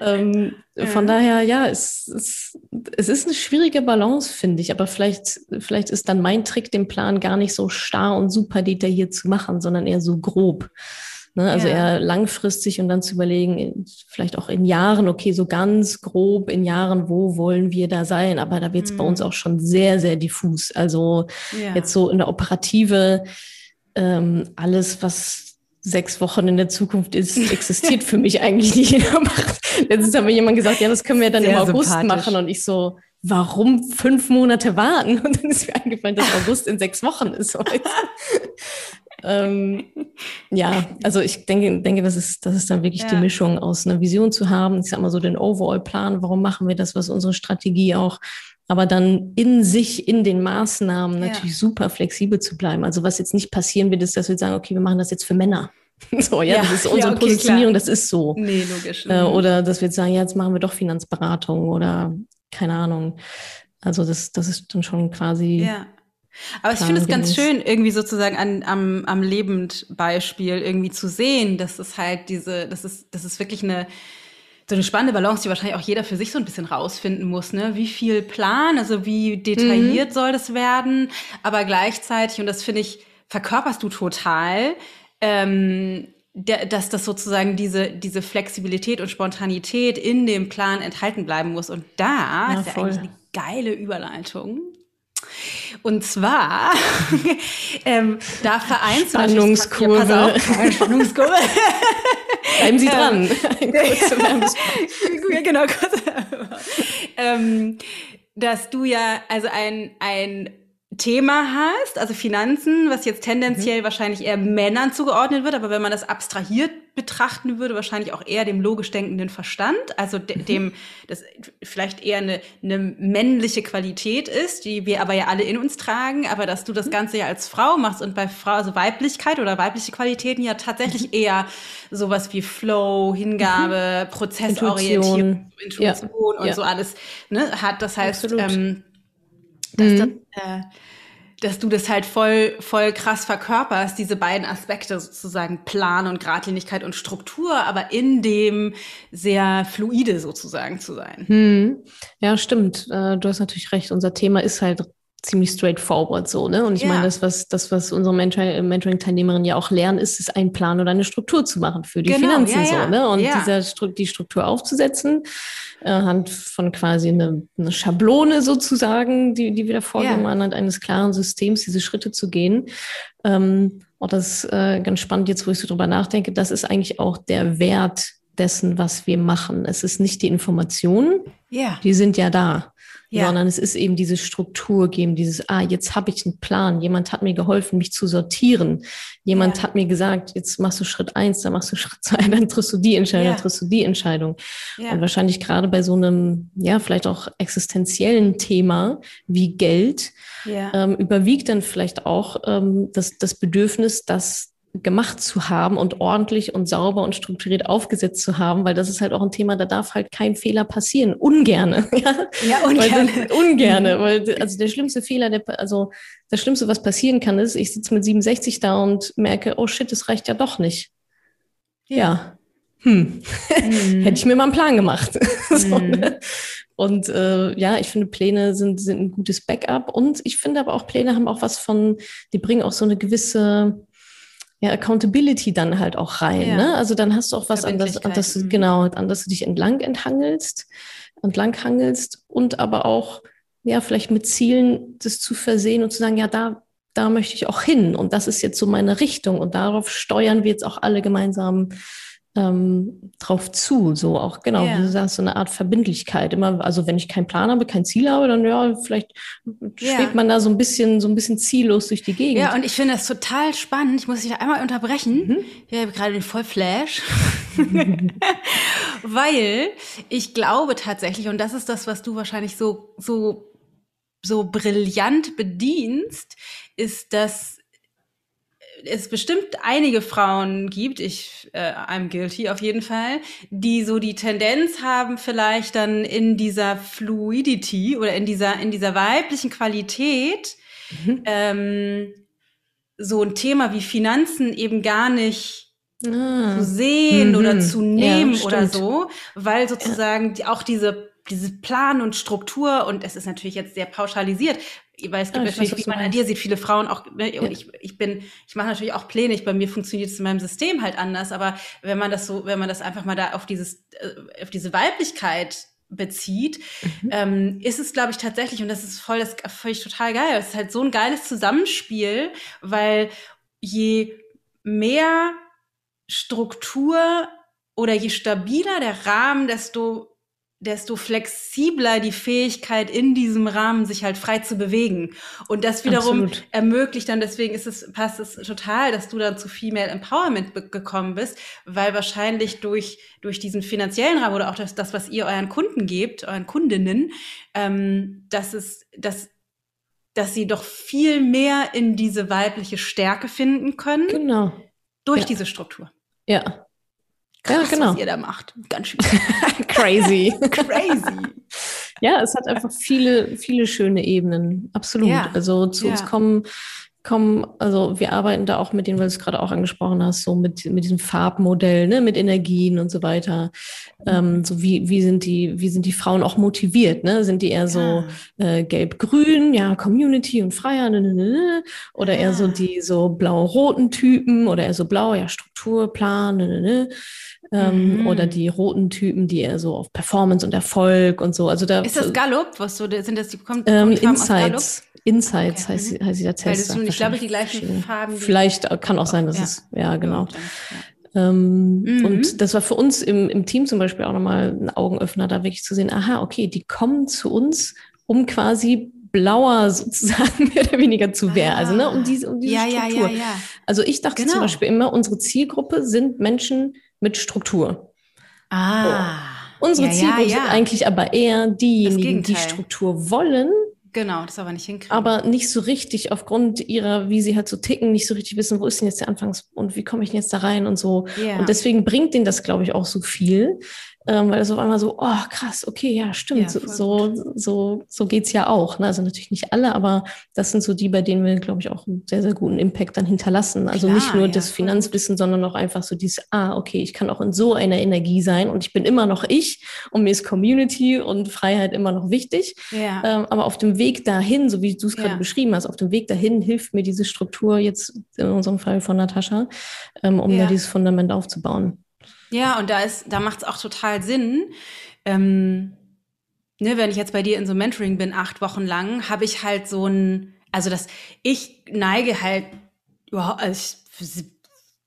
ähm, von daher, ja, es, es, es ist eine schwierige Balance, finde ich. Aber vielleicht, vielleicht ist dann mein Trick, den Plan gar nicht so starr und super detailliert zu machen, sondern eher so grob. Ne? Also ja. eher langfristig und dann zu überlegen, vielleicht auch in Jahren, okay, so ganz grob in Jahren, wo wollen wir da sein? Aber da wird es mhm. bei uns mhm. auch schon sehr, sehr diffus. Also ja. jetzt so in der Operative, ähm, alles, was sechs Wochen in der Zukunft ist, existiert für mich eigentlich nicht. Letztens hat mir jemand gesagt, ja, das können wir dann sehr im August machen und ich so, warum fünf Monate warten? Und dann ist mir eingefallen, dass August in sechs Wochen ist. ähm, ja, also ich denke, denke, das ist, das ist dann wirklich ja. die Mischung aus einer Vision zu haben. Ich sag mal so den Overall-Plan, warum machen wir das, was unsere Strategie auch, aber dann in sich, in den Maßnahmen natürlich ja. super flexibel zu bleiben. Also was jetzt nicht passieren wird, ist, dass wir sagen, okay, wir machen das jetzt für Männer. So, ja, ja, das ist unsere ja, okay, Positionierung, klar. das ist so. Nee, logisch. Äh, mhm. oder dass wir jetzt sagen, ja, jetzt machen wir doch Finanzberatung oder keine Ahnung. Also das, das ist dann schon quasi ja. Aber ich finde es ganz schön, irgendwie sozusagen an, am, am Lebendbeispiel irgendwie zu sehen, dass es halt diese, das ist, das ist wirklich eine, so eine spannende Balance, die wahrscheinlich auch jeder für sich so ein bisschen rausfinden muss, ne? Wie viel Plan, also wie detailliert mhm. soll das werden, aber gleichzeitig, und das finde ich, verkörperst du total, ähm, dass das sozusagen diese, diese Flexibilität und Spontanität in dem Plan enthalten bleiben muss. Und da ja, ist ja voll. eigentlich eine geile Überleitung und zwar, ähm, da vereinst Spannungskurve. Ja, auf, Spannungskurve. Bleiben Sie dran. ja, genau. Kurz. ähm, dass du ja also ein, ein Thema hast, also Finanzen, was jetzt tendenziell mhm. wahrscheinlich eher Männern zugeordnet wird, aber wenn man das abstrahiert betrachten würde, wahrscheinlich auch eher dem logisch denkenden Verstand, also de mhm. dem, das vielleicht eher eine, eine männliche Qualität ist, die wir aber ja alle in uns tragen, aber dass du das mhm. Ganze ja als Frau machst und bei Frau, also Weiblichkeit oder weibliche Qualitäten ja tatsächlich mhm. eher sowas wie Flow, Hingabe, mhm. Prozessorientierung, Intuition, Intuition ja. und ja. so alles ne, hat. Das heißt, ähm, dass, mhm. das, äh, dass du das halt voll, voll krass verkörperst, diese beiden Aspekte sozusagen Plan und Gradlinigkeit und Struktur, aber in dem sehr fluide sozusagen zu sein. Mhm. Ja, stimmt. Äh, du hast natürlich recht. Unser Thema ist halt ziemlich straightforward so, ne? Und ich ja. meine, das, was, das, was unsere Mentoring-Teilnehmerinnen ja auch lernen, ist, ist einen Plan oder eine Struktur zu machen für die genau, Finanzen ja, ja. so, ne? Und dieser, die Struktur aufzusetzen, äh, anhand von quasi eine, eine Schablone sozusagen, die, die wieder vorgeben, anhand eines klaren Systems, diese Schritte zu gehen. Ähm, und das ist äh, ganz spannend, jetzt wo ich so drüber nachdenke, das ist eigentlich auch der Wert dessen, was wir machen. Es ist nicht die Informationen, ja. die sind ja da ja. sondern es ist eben diese Struktur geben, dieses, ah, jetzt habe ich einen Plan, jemand hat mir geholfen, mich zu sortieren, jemand ja. hat mir gesagt, jetzt machst du Schritt eins, dann machst du Schritt zwei, dann triffst du die Entscheidung, ja. dann triffst du die Entscheidung. Und wahrscheinlich gerade bei so einem, ja, vielleicht auch existenziellen Thema wie Geld, ähm, überwiegt dann vielleicht auch ähm, das, das Bedürfnis, dass gemacht zu haben und ordentlich und sauber und strukturiert aufgesetzt zu haben, weil das ist halt auch ein Thema, da darf halt kein Fehler passieren. Ungerne. Ja, ja ungerne. Weil, ungerne. Weil, also der schlimmste Fehler, der, also das Schlimmste, was passieren kann, ist, ich sitze mit 67 da und merke, oh shit, das reicht ja doch nicht. Ja. ja. Hm. Mhm. Hätte ich mir mal einen Plan gemacht. so, mhm. ne? Und äh, ja, ich finde, Pläne sind, sind ein gutes Backup. Und ich finde aber auch, Pläne haben auch was von, die bringen auch so eine gewisse ja, Accountability dann halt auch rein. Ja. Ne? Also dann hast du auch was an das, an das, mhm. genau, an das du dich entlang enthangelst, entlang hangelst und aber auch, ja, vielleicht mit Zielen das zu versehen und zu sagen, ja, da, da möchte ich auch hin und das ist jetzt so meine Richtung und darauf steuern wir jetzt auch alle gemeinsam ähm, drauf zu, so auch genau, ja. wie du sagst, so eine Art Verbindlichkeit. Immer, also wenn ich keinen Plan habe, kein Ziel habe, dann ja, vielleicht ja. schwebt man da so ein bisschen, so ein bisschen ziellos durch die Gegend. Ja, und ich finde das total spannend. Ich muss dich da einmal unterbrechen. Mhm. Ich habe gerade den Vollflash. Weil ich glaube tatsächlich, und das ist das, was du wahrscheinlich so, so, so brillant bedienst, ist, dass es bestimmt einige Frauen gibt, ich äh, I'm guilty auf jeden Fall, die so die Tendenz haben, vielleicht dann in dieser Fluidity oder in dieser in dieser weiblichen Qualität mhm. ähm, so ein Thema wie Finanzen eben gar nicht ah. zu sehen mhm. oder zu nehmen ja, oder so, weil sozusagen ja. auch diese diese Plan und Struktur und es ist natürlich jetzt sehr pauschalisiert, weil es gibt ja, natürlich, wie man an dir sieht, viele Frauen auch, ne, ja. ich, ich bin, ich mache natürlich auch Pläne, ich, bei mir funktioniert es in meinem System halt anders, aber wenn man das so, wenn man das einfach mal da auf dieses, äh, auf diese Weiblichkeit bezieht, mhm. ähm, ist es, glaube ich, tatsächlich, und das ist voll, das völlig total geil. Es ist halt so ein geiles Zusammenspiel, weil je mehr Struktur oder je stabiler der Rahmen, desto desto flexibler die Fähigkeit in diesem Rahmen sich halt frei zu bewegen. Und das wiederum Absolut. ermöglicht dann, deswegen ist es, passt es total, dass du dann zu Female Empowerment gekommen bist, weil wahrscheinlich durch, durch diesen finanziellen Rahmen oder auch das, das was ihr euren Kunden gebt, euren Kundinnen, ähm, dass es, dass, dass sie doch viel mehr in diese weibliche Stärke finden können. Genau. Durch ja. diese Struktur. Ja, Krass, ja, genau. was ihr da macht. Ganz schön. Crazy. Crazy. Ja, es hat einfach viele, viele schöne Ebenen. Absolut. Ja. Also zu ja. uns kommen kommen, also wir arbeiten da auch mit denen, weil du es gerade auch angesprochen hast, so mit, mit diesem Farbmodell, ne, mit Energien und so weiter. Ähm, so wie, wie sind die, wie sind die Frauen auch motiviert, ne? Sind die eher so äh, gelb-grün, ja, Community und Freier, ne, ne, ne, ne? oder eher so die so blau-roten Typen oder eher so blau, ja, Strukturplan, ne, ne, ne? Ähm, mhm. Oder die roten Typen, die eher so auf Performance und Erfolg und so. Also da ist das Gallup? Was so sind das die kommt, ähm, Insights. Insights okay. heißt, mhm. heißt dieser Test. Weil das ich glaube, die gleichen Farben. Vielleicht kann auch sein, dass ja. es, ja, genau. Ja. Ähm, mhm. Und das war für uns im, im Team zum Beispiel auch nochmal ein Augenöffner, da wirklich zu sehen, aha, okay, die kommen zu uns, um quasi blauer sozusagen mehr oder weniger zu werden. Ah. Also ne, um diese, um diese ja, Struktur. Ja, ja, ja. Also ich dachte genau. zum Beispiel immer, unsere Zielgruppe sind Menschen mit Struktur. Ah. So. Unsere ja, Zielgruppe ja, sind eigentlich aber eher diejenigen, die Struktur wollen, Genau, das aber nicht hinkriegen. Aber nicht so richtig aufgrund ihrer, wie sie halt so ticken, nicht so richtig wissen, wo ist denn jetzt der Anfangs- und wie komme ich denn jetzt da rein und so. Yeah. Und deswegen bringt denen das, glaube ich, auch so viel, ähm, weil es auf einmal so, oh krass, okay, ja, stimmt, ja, so, so, so, so geht's ja auch. Ne? Also natürlich nicht alle, aber das sind so die, bei denen wir, glaube ich, auch einen sehr, sehr guten Impact dann hinterlassen. Also Klar, nicht nur ja, das Finanzwissen, sondern auch einfach so dieses, ah, okay, ich kann auch in so einer Energie sein und ich bin immer noch ich und mir ist Community und Freiheit immer noch wichtig. Ja. Ähm, aber auf dem Weg dahin, so wie du es gerade beschrieben hast, auf dem Weg dahin hilft mir diese Struktur jetzt in unserem Fall von Natascha, ähm, um da dieses Fundament aufzubauen. Ja, und da ist, da macht es auch total Sinn. Ähm, ne, wenn ich jetzt bei dir in so Mentoring bin, acht Wochen lang, habe ich halt so ein, also das, ich neige halt, also ich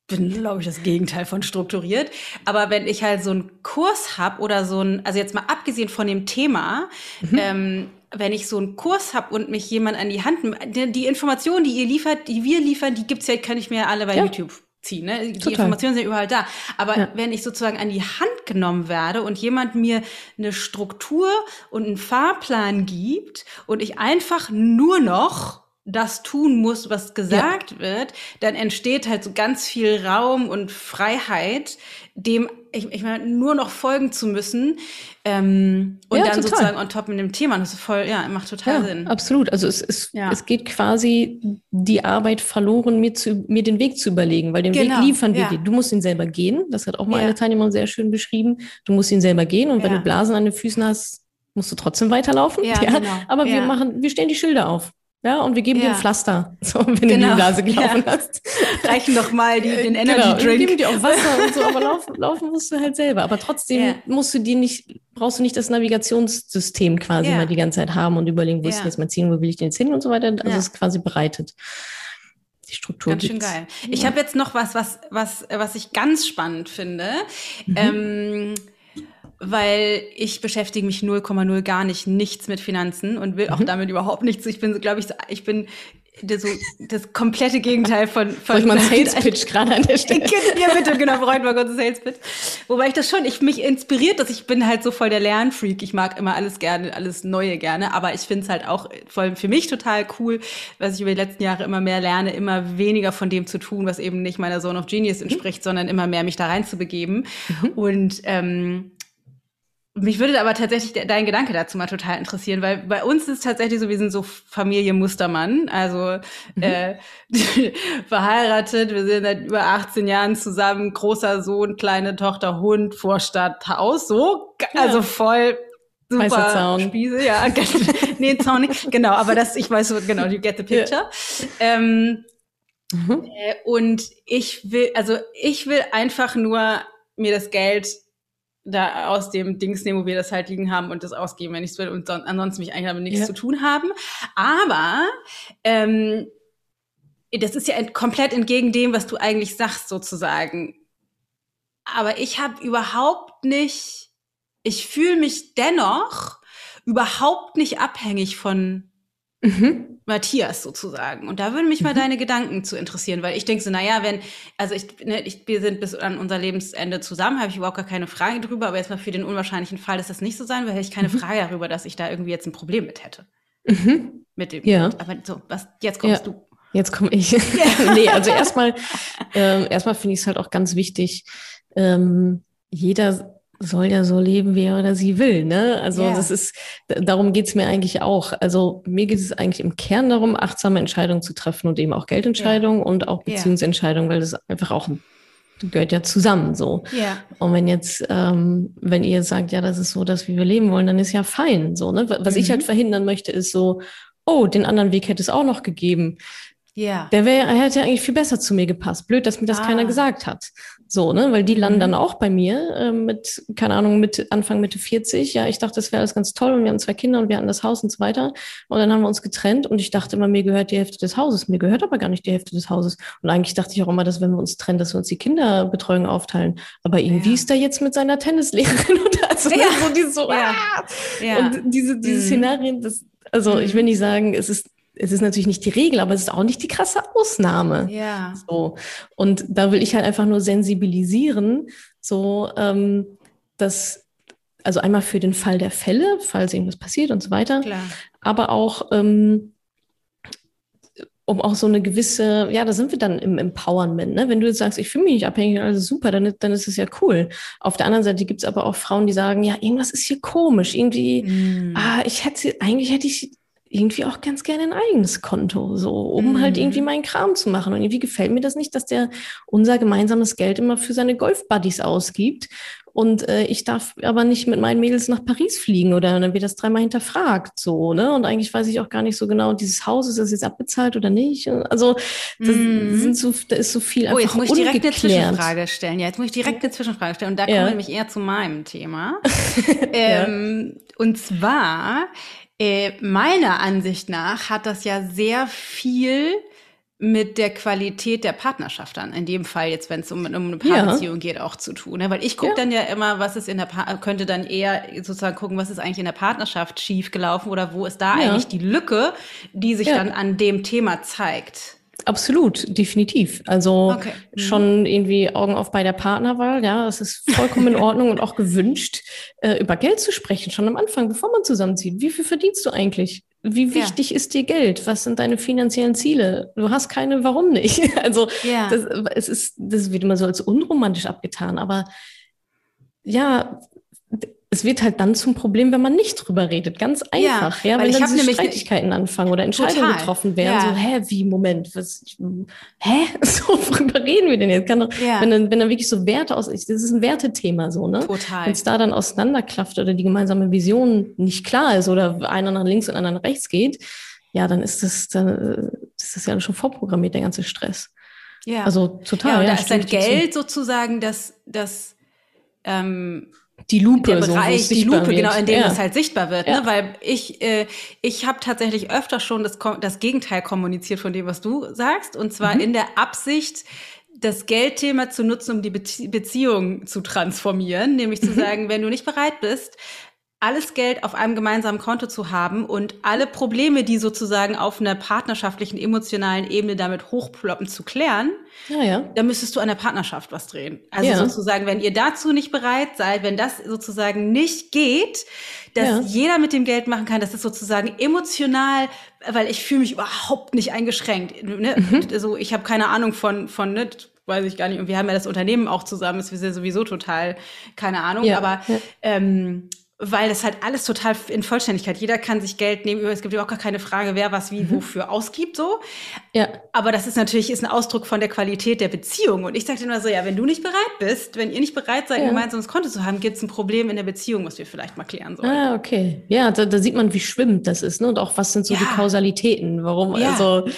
bin, glaube ich, das Gegenteil von strukturiert. Aber wenn ich halt so einen Kurs habe oder so ein, also jetzt mal abgesehen von dem Thema, mhm. ähm, wenn ich so einen Kurs habe und mich jemand an die Hand, die, die Informationen, die ihr liefert, die wir liefern, die gibt's ja, kann ich mir alle bei ja. YouTube ziehen. Ne? Die Total. Informationen sind überall da. Aber ja. wenn ich sozusagen an die Hand genommen werde und jemand mir eine Struktur und einen Fahrplan gibt und ich einfach nur noch das tun muss, was gesagt ja. wird, dann entsteht halt so ganz viel Raum und Freiheit, dem ich, ich meine, nur noch folgen zu müssen ähm, und ja, dann total. sozusagen on top mit dem Thema. Das ist voll, ja, macht total ja, Sinn. Absolut. Also es, es, ja. es geht quasi die Arbeit verloren, mir, zu, mir den Weg zu überlegen, weil den genau. Weg liefern wir dir. Du musst ihn selber gehen. Das hat auch mal eine Teilnehmerin sehr schön beschrieben. Du musst ihn selber gehen und wenn du Blasen an den Füßen hast, musst du trotzdem weiterlaufen. Ja. Genau. Aber wir machen, wir stellen die Schilder auf. Ja, und wir geben ja. dir ein Pflaster, so, wenn genau. du in die genau. Blase gelaufen ja. hast. Reichen doch mal die, den Energy genau. Drink. Wir geben dir auch Wasser und so, aber laufen, laufen musst du halt selber. Aber trotzdem ja. musst du dir nicht, brauchst du nicht das Navigationssystem quasi mal die ganze Zeit haben und überlegen, wo ist jetzt mein Ziel, wo will ich denn jetzt hin und so weiter. Also es ist quasi bereitet. Die Struktur ganz schön geil. Ich habe jetzt noch was, was, was, was ich ganz spannend finde. Mhm. Ähm, weil ich beschäftige mich 0,0 gar nicht nichts mit Finanzen und will auch mhm. damit überhaupt nichts. Ich bin, glaube ich, ich bin das, so, das komplette Gegenteil von. von Soll ich mal einen Sales Pitch gerade an der Stelle? ja, bitte, genau, bereut mal kurz einen Sales Pitch. Wobei ich das schon, ich mich inspiriert, dass ich bin halt so voll der Lernfreak. Ich mag immer alles gerne, alles Neue gerne, aber ich finde es halt auch voll für mich total cool, was ich über die letzten Jahre immer mehr lerne, immer weniger von dem zu tun, was eben nicht meiner Zone of Genius mhm. entspricht, mhm. sondern immer mehr mich da rein zu begeben. Mhm. Und ähm, mich würde aber tatsächlich dein Gedanke dazu mal total interessieren, weil bei uns ist es tatsächlich so, wir sind so Familie Mustermann, also mhm. äh, verheiratet, wir sind seit über 18 Jahren zusammen, großer Sohn, kleine Tochter, Hund, Vorstadt, Haus, so, ja. also voll super Zaun. Spieße, ja, nee, Zaun nicht, genau, aber das, ich weiß so, genau, you get the picture. Ja. Ähm, mhm. äh, und ich will, also ich will einfach nur mir das Geld da aus dem Dings nehmen, wo wir das halt liegen haben und das ausgeben, wenn ich es will und son ansonsten mich eigentlich damit nichts ja. zu tun haben. Aber ähm, das ist ja komplett entgegen dem, was du eigentlich sagst, sozusagen. Aber ich habe überhaupt nicht, ich fühle mich dennoch überhaupt nicht abhängig von mhm. Matthias sozusagen. Und da würden mich mal mhm. deine Gedanken zu interessieren, weil ich denke so, naja, wenn, also ich, ne, ich, wir sind bis an unser Lebensende zusammen, habe ich überhaupt gar keine Frage drüber, aber jetzt mal für den unwahrscheinlichen Fall, dass das nicht so sein würde, hätte ich keine mhm. Frage darüber, dass ich da irgendwie jetzt ein Problem mit hätte. Mhm. Mit dem. Ja. Aber so, was, jetzt kommst ja. du. Jetzt komme ich. Ja. nee, also erstmal, ähm, erstmal finde ich es halt auch ganz wichtig, ähm, jeder soll ja so leben, wie er oder sie will. Ne? Also yeah. das ist, darum geht's mir eigentlich auch. Also mir geht es eigentlich im Kern darum, achtsame Entscheidungen zu treffen und eben auch Geldentscheidungen yeah. und auch Beziehungsentscheidungen, weil das einfach auch gehört ja zusammen so. Ja. Und wenn jetzt, ähm, wenn ihr sagt, ja, das ist so, dass wir leben wollen, dann ist ja fein. So, ne? Was mhm. ich halt verhindern möchte, ist so, oh, den anderen Weg hätte es auch noch gegeben. Ja. Der wäre, er hätte eigentlich viel besser zu mir gepasst. Blöd, dass mir das ah. keiner gesagt hat. So, ne, weil die landen mhm. dann auch bei mir äh, mit, keine Ahnung, mit Anfang Mitte 40. Ja, ich dachte, das wäre alles ganz toll und wir haben zwei Kinder und wir hatten das Haus und so weiter. Und dann haben wir uns getrennt und ich dachte immer, mir gehört die Hälfte des Hauses. Mir gehört aber gar nicht die Hälfte des Hauses. Und eigentlich dachte ich auch immer, dass wenn wir uns trennen, dass wir uns die Kinderbetreuung aufteilen. Aber irgendwie ja. ist da jetzt mit seiner Tennislehrerin und also ja. so dieses so, ja. Ah! ja. Und diese, diese mhm. Szenarien, das, also mhm. ich will nicht sagen, es ist es ist natürlich nicht die Regel, aber es ist auch nicht die krasse Ausnahme. Ja. So. Und da will ich halt einfach nur sensibilisieren, so, ähm, dass, also einmal für den Fall der Fälle, falls irgendwas passiert und so weiter, Klar. aber auch, ähm, um auch so eine gewisse, ja, da sind wir dann im Empowerment, ne? Wenn du jetzt sagst, ich fühle mich nicht abhängig, also super, dann, dann ist es ja cool. Auf der anderen Seite gibt es aber auch Frauen, die sagen, ja, irgendwas ist hier komisch, irgendwie, mm. ah, ich hätte, eigentlich hätte ich irgendwie auch ganz gerne ein eigenes Konto, so, um mhm. halt irgendwie meinen Kram zu machen. Und irgendwie gefällt mir das nicht, dass der unser gemeinsames Geld immer für seine Golfbuddies ausgibt. Und äh, ich darf aber nicht mit meinen Mädels nach Paris fliegen oder dann wird das dreimal hinterfragt, so, ne? Und eigentlich weiß ich auch gar nicht so genau, dieses Haus, ist das jetzt abbezahlt oder nicht? Also, das mhm. sind so, da ist so viel einfach Oh, jetzt muss ich direkt eine Zwischenfrage stellen. Ja, jetzt muss ich direkt eine Zwischenfrage stellen. Und da ja. kommen wir nämlich eher zu meinem Thema. ähm, ja. Und zwar, äh, meiner Ansicht nach hat das ja sehr viel mit der Qualität der Partnerschaft dann, in dem Fall jetzt, wenn es um, um eine Paarbeziehung ja. geht, auch zu tun. Ne? Weil ich gucke ja. dann ja immer, was ist in der pa könnte dann eher sozusagen gucken, was ist eigentlich in der Partnerschaft schief gelaufen oder wo ist da ja. eigentlich die Lücke, die sich dann an dem Thema zeigt. Absolut, definitiv. Also okay. mhm. schon irgendwie Augen auf bei der Partnerwahl, ja, es ist vollkommen in Ordnung und auch gewünscht, äh, über Geld zu sprechen, schon am Anfang, bevor man zusammenzieht. Wie viel verdienst du eigentlich? wie wichtig ja. ist dir Geld? Was sind deine finanziellen Ziele? Du hast keine, warum nicht? Also ja. das, es ist, das wird immer so als unromantisch abgetan, aber ja, es wird halt dann zum Problem, wenn man nicht drüber redet. Ganz einfach, ja, ja wenn dann diese Streitigkeiten anfangen oder Entscheidungen total. getroffen werden. Ja. So, hä, wie, Moment, was, hä? So, worüber reden wir denn jetzt? Kann doch, ja. wenn, dann, wenn dann wirklich so Werte aus, das ist ein Wertethema so, ne? Total. Wenn es da dann auseinanderklafft oder die gemeinsame Vision nicht klar ist oder einer nach links und einer nach rechts geht, ja, dann ist das, dann ist das ja schon vorprogrammiert, der ganze Stress. Ja. Also total. Ja, und da ist dann Geld sozusagen das, das, ähm, die Lupe, der Bereich, so, die Lupe, wird. genau, in dem ja. das halt sichtbar wird. Ne? Ja. Ne? Weil ich, äh, ich habe tatsächlich öfter schon das, das Gegenteil kommuniziert von dem, was du sagst. Und zwar mhm. in der Absicht, das Geldthema zu nutzen, um die Beziehung zu transformieren. Nämlich zu mhm. sagen, wenn du nicht bereit bist, alles Geld auf einem gemeinsamen Konto zu haben und alle Probleme, die sozusagen auf einer partnerschaftlichen, emotionalen Ebene damit hochploppen, zu klären, ja, ja. dann müsstest du an der Partnerschaft was drehen. Also ja. sozusagen, wenn ihr dazu nicht bereit seid, wenn das sozusagen nicht geht, dass ja. jeder mit dem Geld machen kann, das ist sozusagen emotional, weil ich fühle mich überhaupt nicht eingeschränkt. Ne? Mhm. Also ich habe keine Ahnung von, von ne, weiß ich gar nicht. Und wir haben ja das Unternehmen auch zusammen, ist wir sind sowieso total, keine Ahnung. Aber. Ähm, weil das halt alles total in Vollständigkeit. Jeder kann sich Geld nehmen. Es gibt ja auch gar keine Frage, wer was wie mhm. wofür ausgibt, so. Ja. Aber das ist natürlich ist ein Ausdruck von der Qualität der Beziehung. Und ich sage immer so, ja, wenn du nicht bereit bist, wenn ihr nicht bereit seid, ja. ein gemeinsames Konto zu haben, gibt es ein Problem in der Beziehung, was wir vielleicht mal klären sollen. Ah, okay. Ja, da, da sieht man, wie schwimmend das ist, ne? Und auch was sind so ja. die Kausalitäten? Warum, ja. also,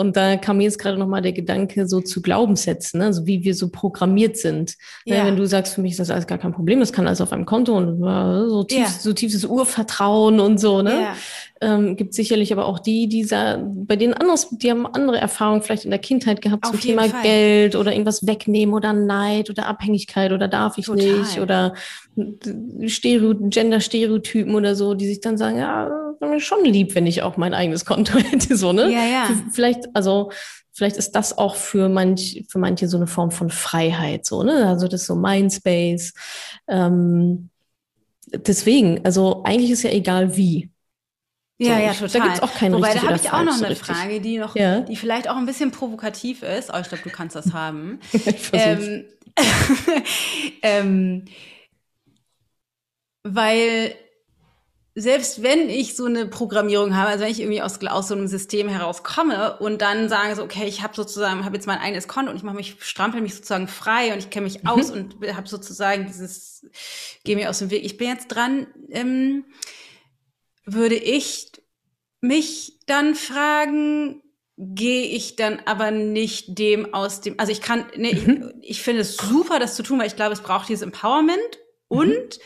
und da kam mir jetzt gerade nochmal der Gedanke, so zu Glaubenssätzen, ne? also wie wir so programmiert sind. Ne, ja. Wenn du sagst, für mich ist das alles gar kein Problem, das kann alles auf einem Konto und so, tief, ja. so tiefes Urvertrauen und so, ne? Ja. Ähm, gibt sicherlich aber auch die, die bei denen anders, die haben andere Erfahrungen vielleicht in der Kindheit gehabt auf zum Thema Fall. Geld oder irgendwas wegnehmen oder Neid oder Abhängigkeit oder darf ich Total. nicht oder Stereo, Gender-Stereotypen oder so, die sich dann sagen, ja, mir schon lieb, wenn ich auch mein eigenes Konto hätte, so, ne? Ja, ja. Vielleicht, also, vielleicht ist das auch für manch, für manche so eine Form von Freiheit, so, ne? Also, das ist so Mindspace. Ähm, deswegen, also, eigentlich ist ja egal wie. Ja, so, ja, total. Da gibt's auch keinen Wobei, da habe ich auch noch so eine richtig. Frage, die noch, ja? die vielleicht auch ein bisschen provokativ ist. Oh, ich glaube, du kannst das haben. ähm, ähm, weil selbst wenn ich so eine Programmierung habe, also wenn ich irgendwie aus, aus so einem System herauskomme und dann sage so, okay, ich habe sozusagen, habe jetzt mein eigenes Konto und ich mache mich, strampel mich sozusagen frei und ich kenne mich mhm. aus und habe sozusagen dieses, gehe mir aus dem Weg, ich bin jetzt dran, ähm, würde ich mich dann fragen, gehe ich dann aber nicht dem aus dem, also ich kann, nee, mhm. ich, ich finde es super, das zu tun, weil ich glaube, es braucht dieses Empowerment mhm. und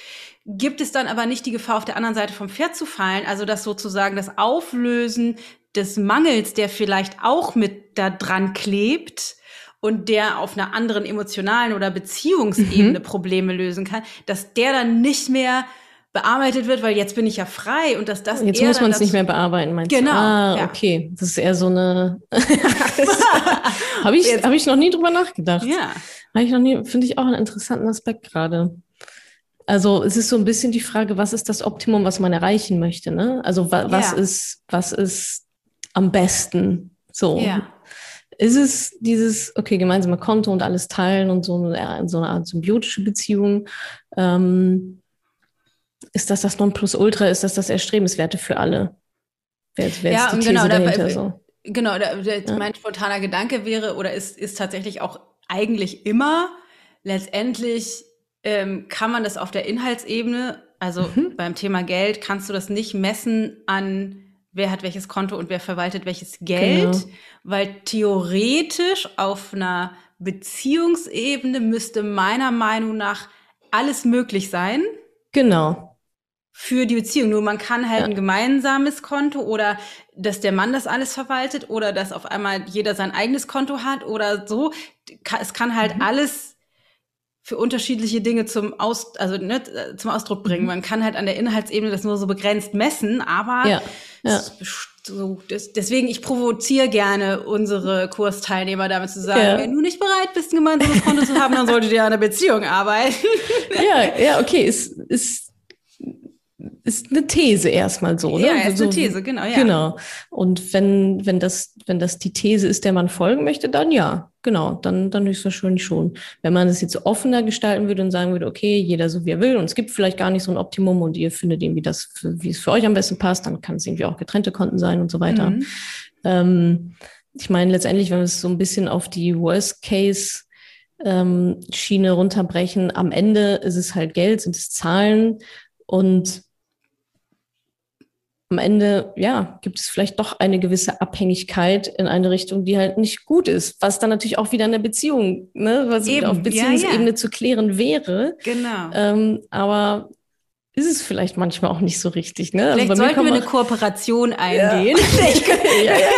gibt es dann aber nicht die Gefahr, auf der anderen Seite vom Pferd zu fallen, also das sozusagen das Auflösen des Mangels, der vielleicht auch mit da dran klebt und der auf einer anderen emotionalen oder Beziehungsebene mhm. Probleme lösen kann, dass der dann nicht mehr bearbeitet wird, weil jetzt bin ich ja frei und dass das jetzt muss man es nicht mehr bearbeiten, meinst genau, du? Ah, ja. okay, das ist eher so eine habe ich habe ich noch nie drüber nachgedacht. Ja, habe ich noch nie, finde ich auch einen interessanten Aspekt gerade. Also es ist so ein bisschen die Frage, was ist das Optimum, was man erreichen möchte, ne? Also wa was ja. ist was ist am besten so? Ja. Ist es dieses, okay, gemeinsame Konto und alles teilen und so eine, so eine Art symbiotische Beziehung? Ähm, ist das das Nonplusultra? Ist das das Erstrebenswerte für alle? Wer, wer ja, ist die genau, These dahinter, da, so? genau. Da, ja. Mein spontaner Gedanke wäre oder ist, ist tatsächlich auch eigentlich immer letztendlich ähm, kann man das auf der Inhaltsebene, also mhm. beim Thema Geld, kannst du das nicht messen an wer hat welches Konto und wer verwaltet welches Geld, genau. weil theoretisch auf einer Beziehungsebene müsste meiner Meinung nach alles möglich sein. Genau. Für die Beziehung. Nur man kann halt ja. ein gemeinsames Konto oder dass der Mann das alles verwaltet oder dass auf einmal jeder sein eigenes Konto hat oder so. Es kann halt mhm. alles für unterschiedliche Dinge zum, Aus, also, ne, zum Ausdruck bringen. Mhm. Man kann halt an der Inhaltsebene das nur so begrenzt messen, aber ja. Ja. So, deswegen, ich provoziere gerne unsere Kursteilnehmer damit zu sagen, ja. wenn du nicht bereit bist, ein gemeinsames Konto zu haben, dann solltet ihr an der Beziehung arbeiten. ja, ja, okay, ist, ist ist eine These erstmal so, ne? Ja, ist so, eine These, genau, ja. Genau. Und wenn, wenn das, wenn das die These ist, der man folgen möchte, dann ja, genau, dann, dann höchstwahrscheinlich schon. Wenn man es jetzt offener gestalten würde und sagen würde, okay, jeder so wie er will und es gibt vielleicht gar nicht so ein Optimum und ihr findet irgendwie das, für, wie es für euch am besten passt, dann kann es irgendwie auch getrennte Konten sein und so weiter. Mhm. Ähm, ich meine, letztendlich, wenn wir es so ein bisschen auf die Worst Case ähm, Schiene runterbrechen, am Ende ist es halt Geld, sind es Zahlen und am Ende, ja, gibt es vielleicht doch eine gewisse Abhängigkeit in eine Richtung, die halt nicht gut ist, was dann natürlich auch wieder in der Beziehung, ne, was Eben, auf Beziehungsebene ja, ja. zu klären wäre. Genau. Ähm, aber ist es vielleicht manchmal auch nicht so richtig. Ne? Also vielleicht sollten wir eine Kooperation eingehen. Ja. ja, ja,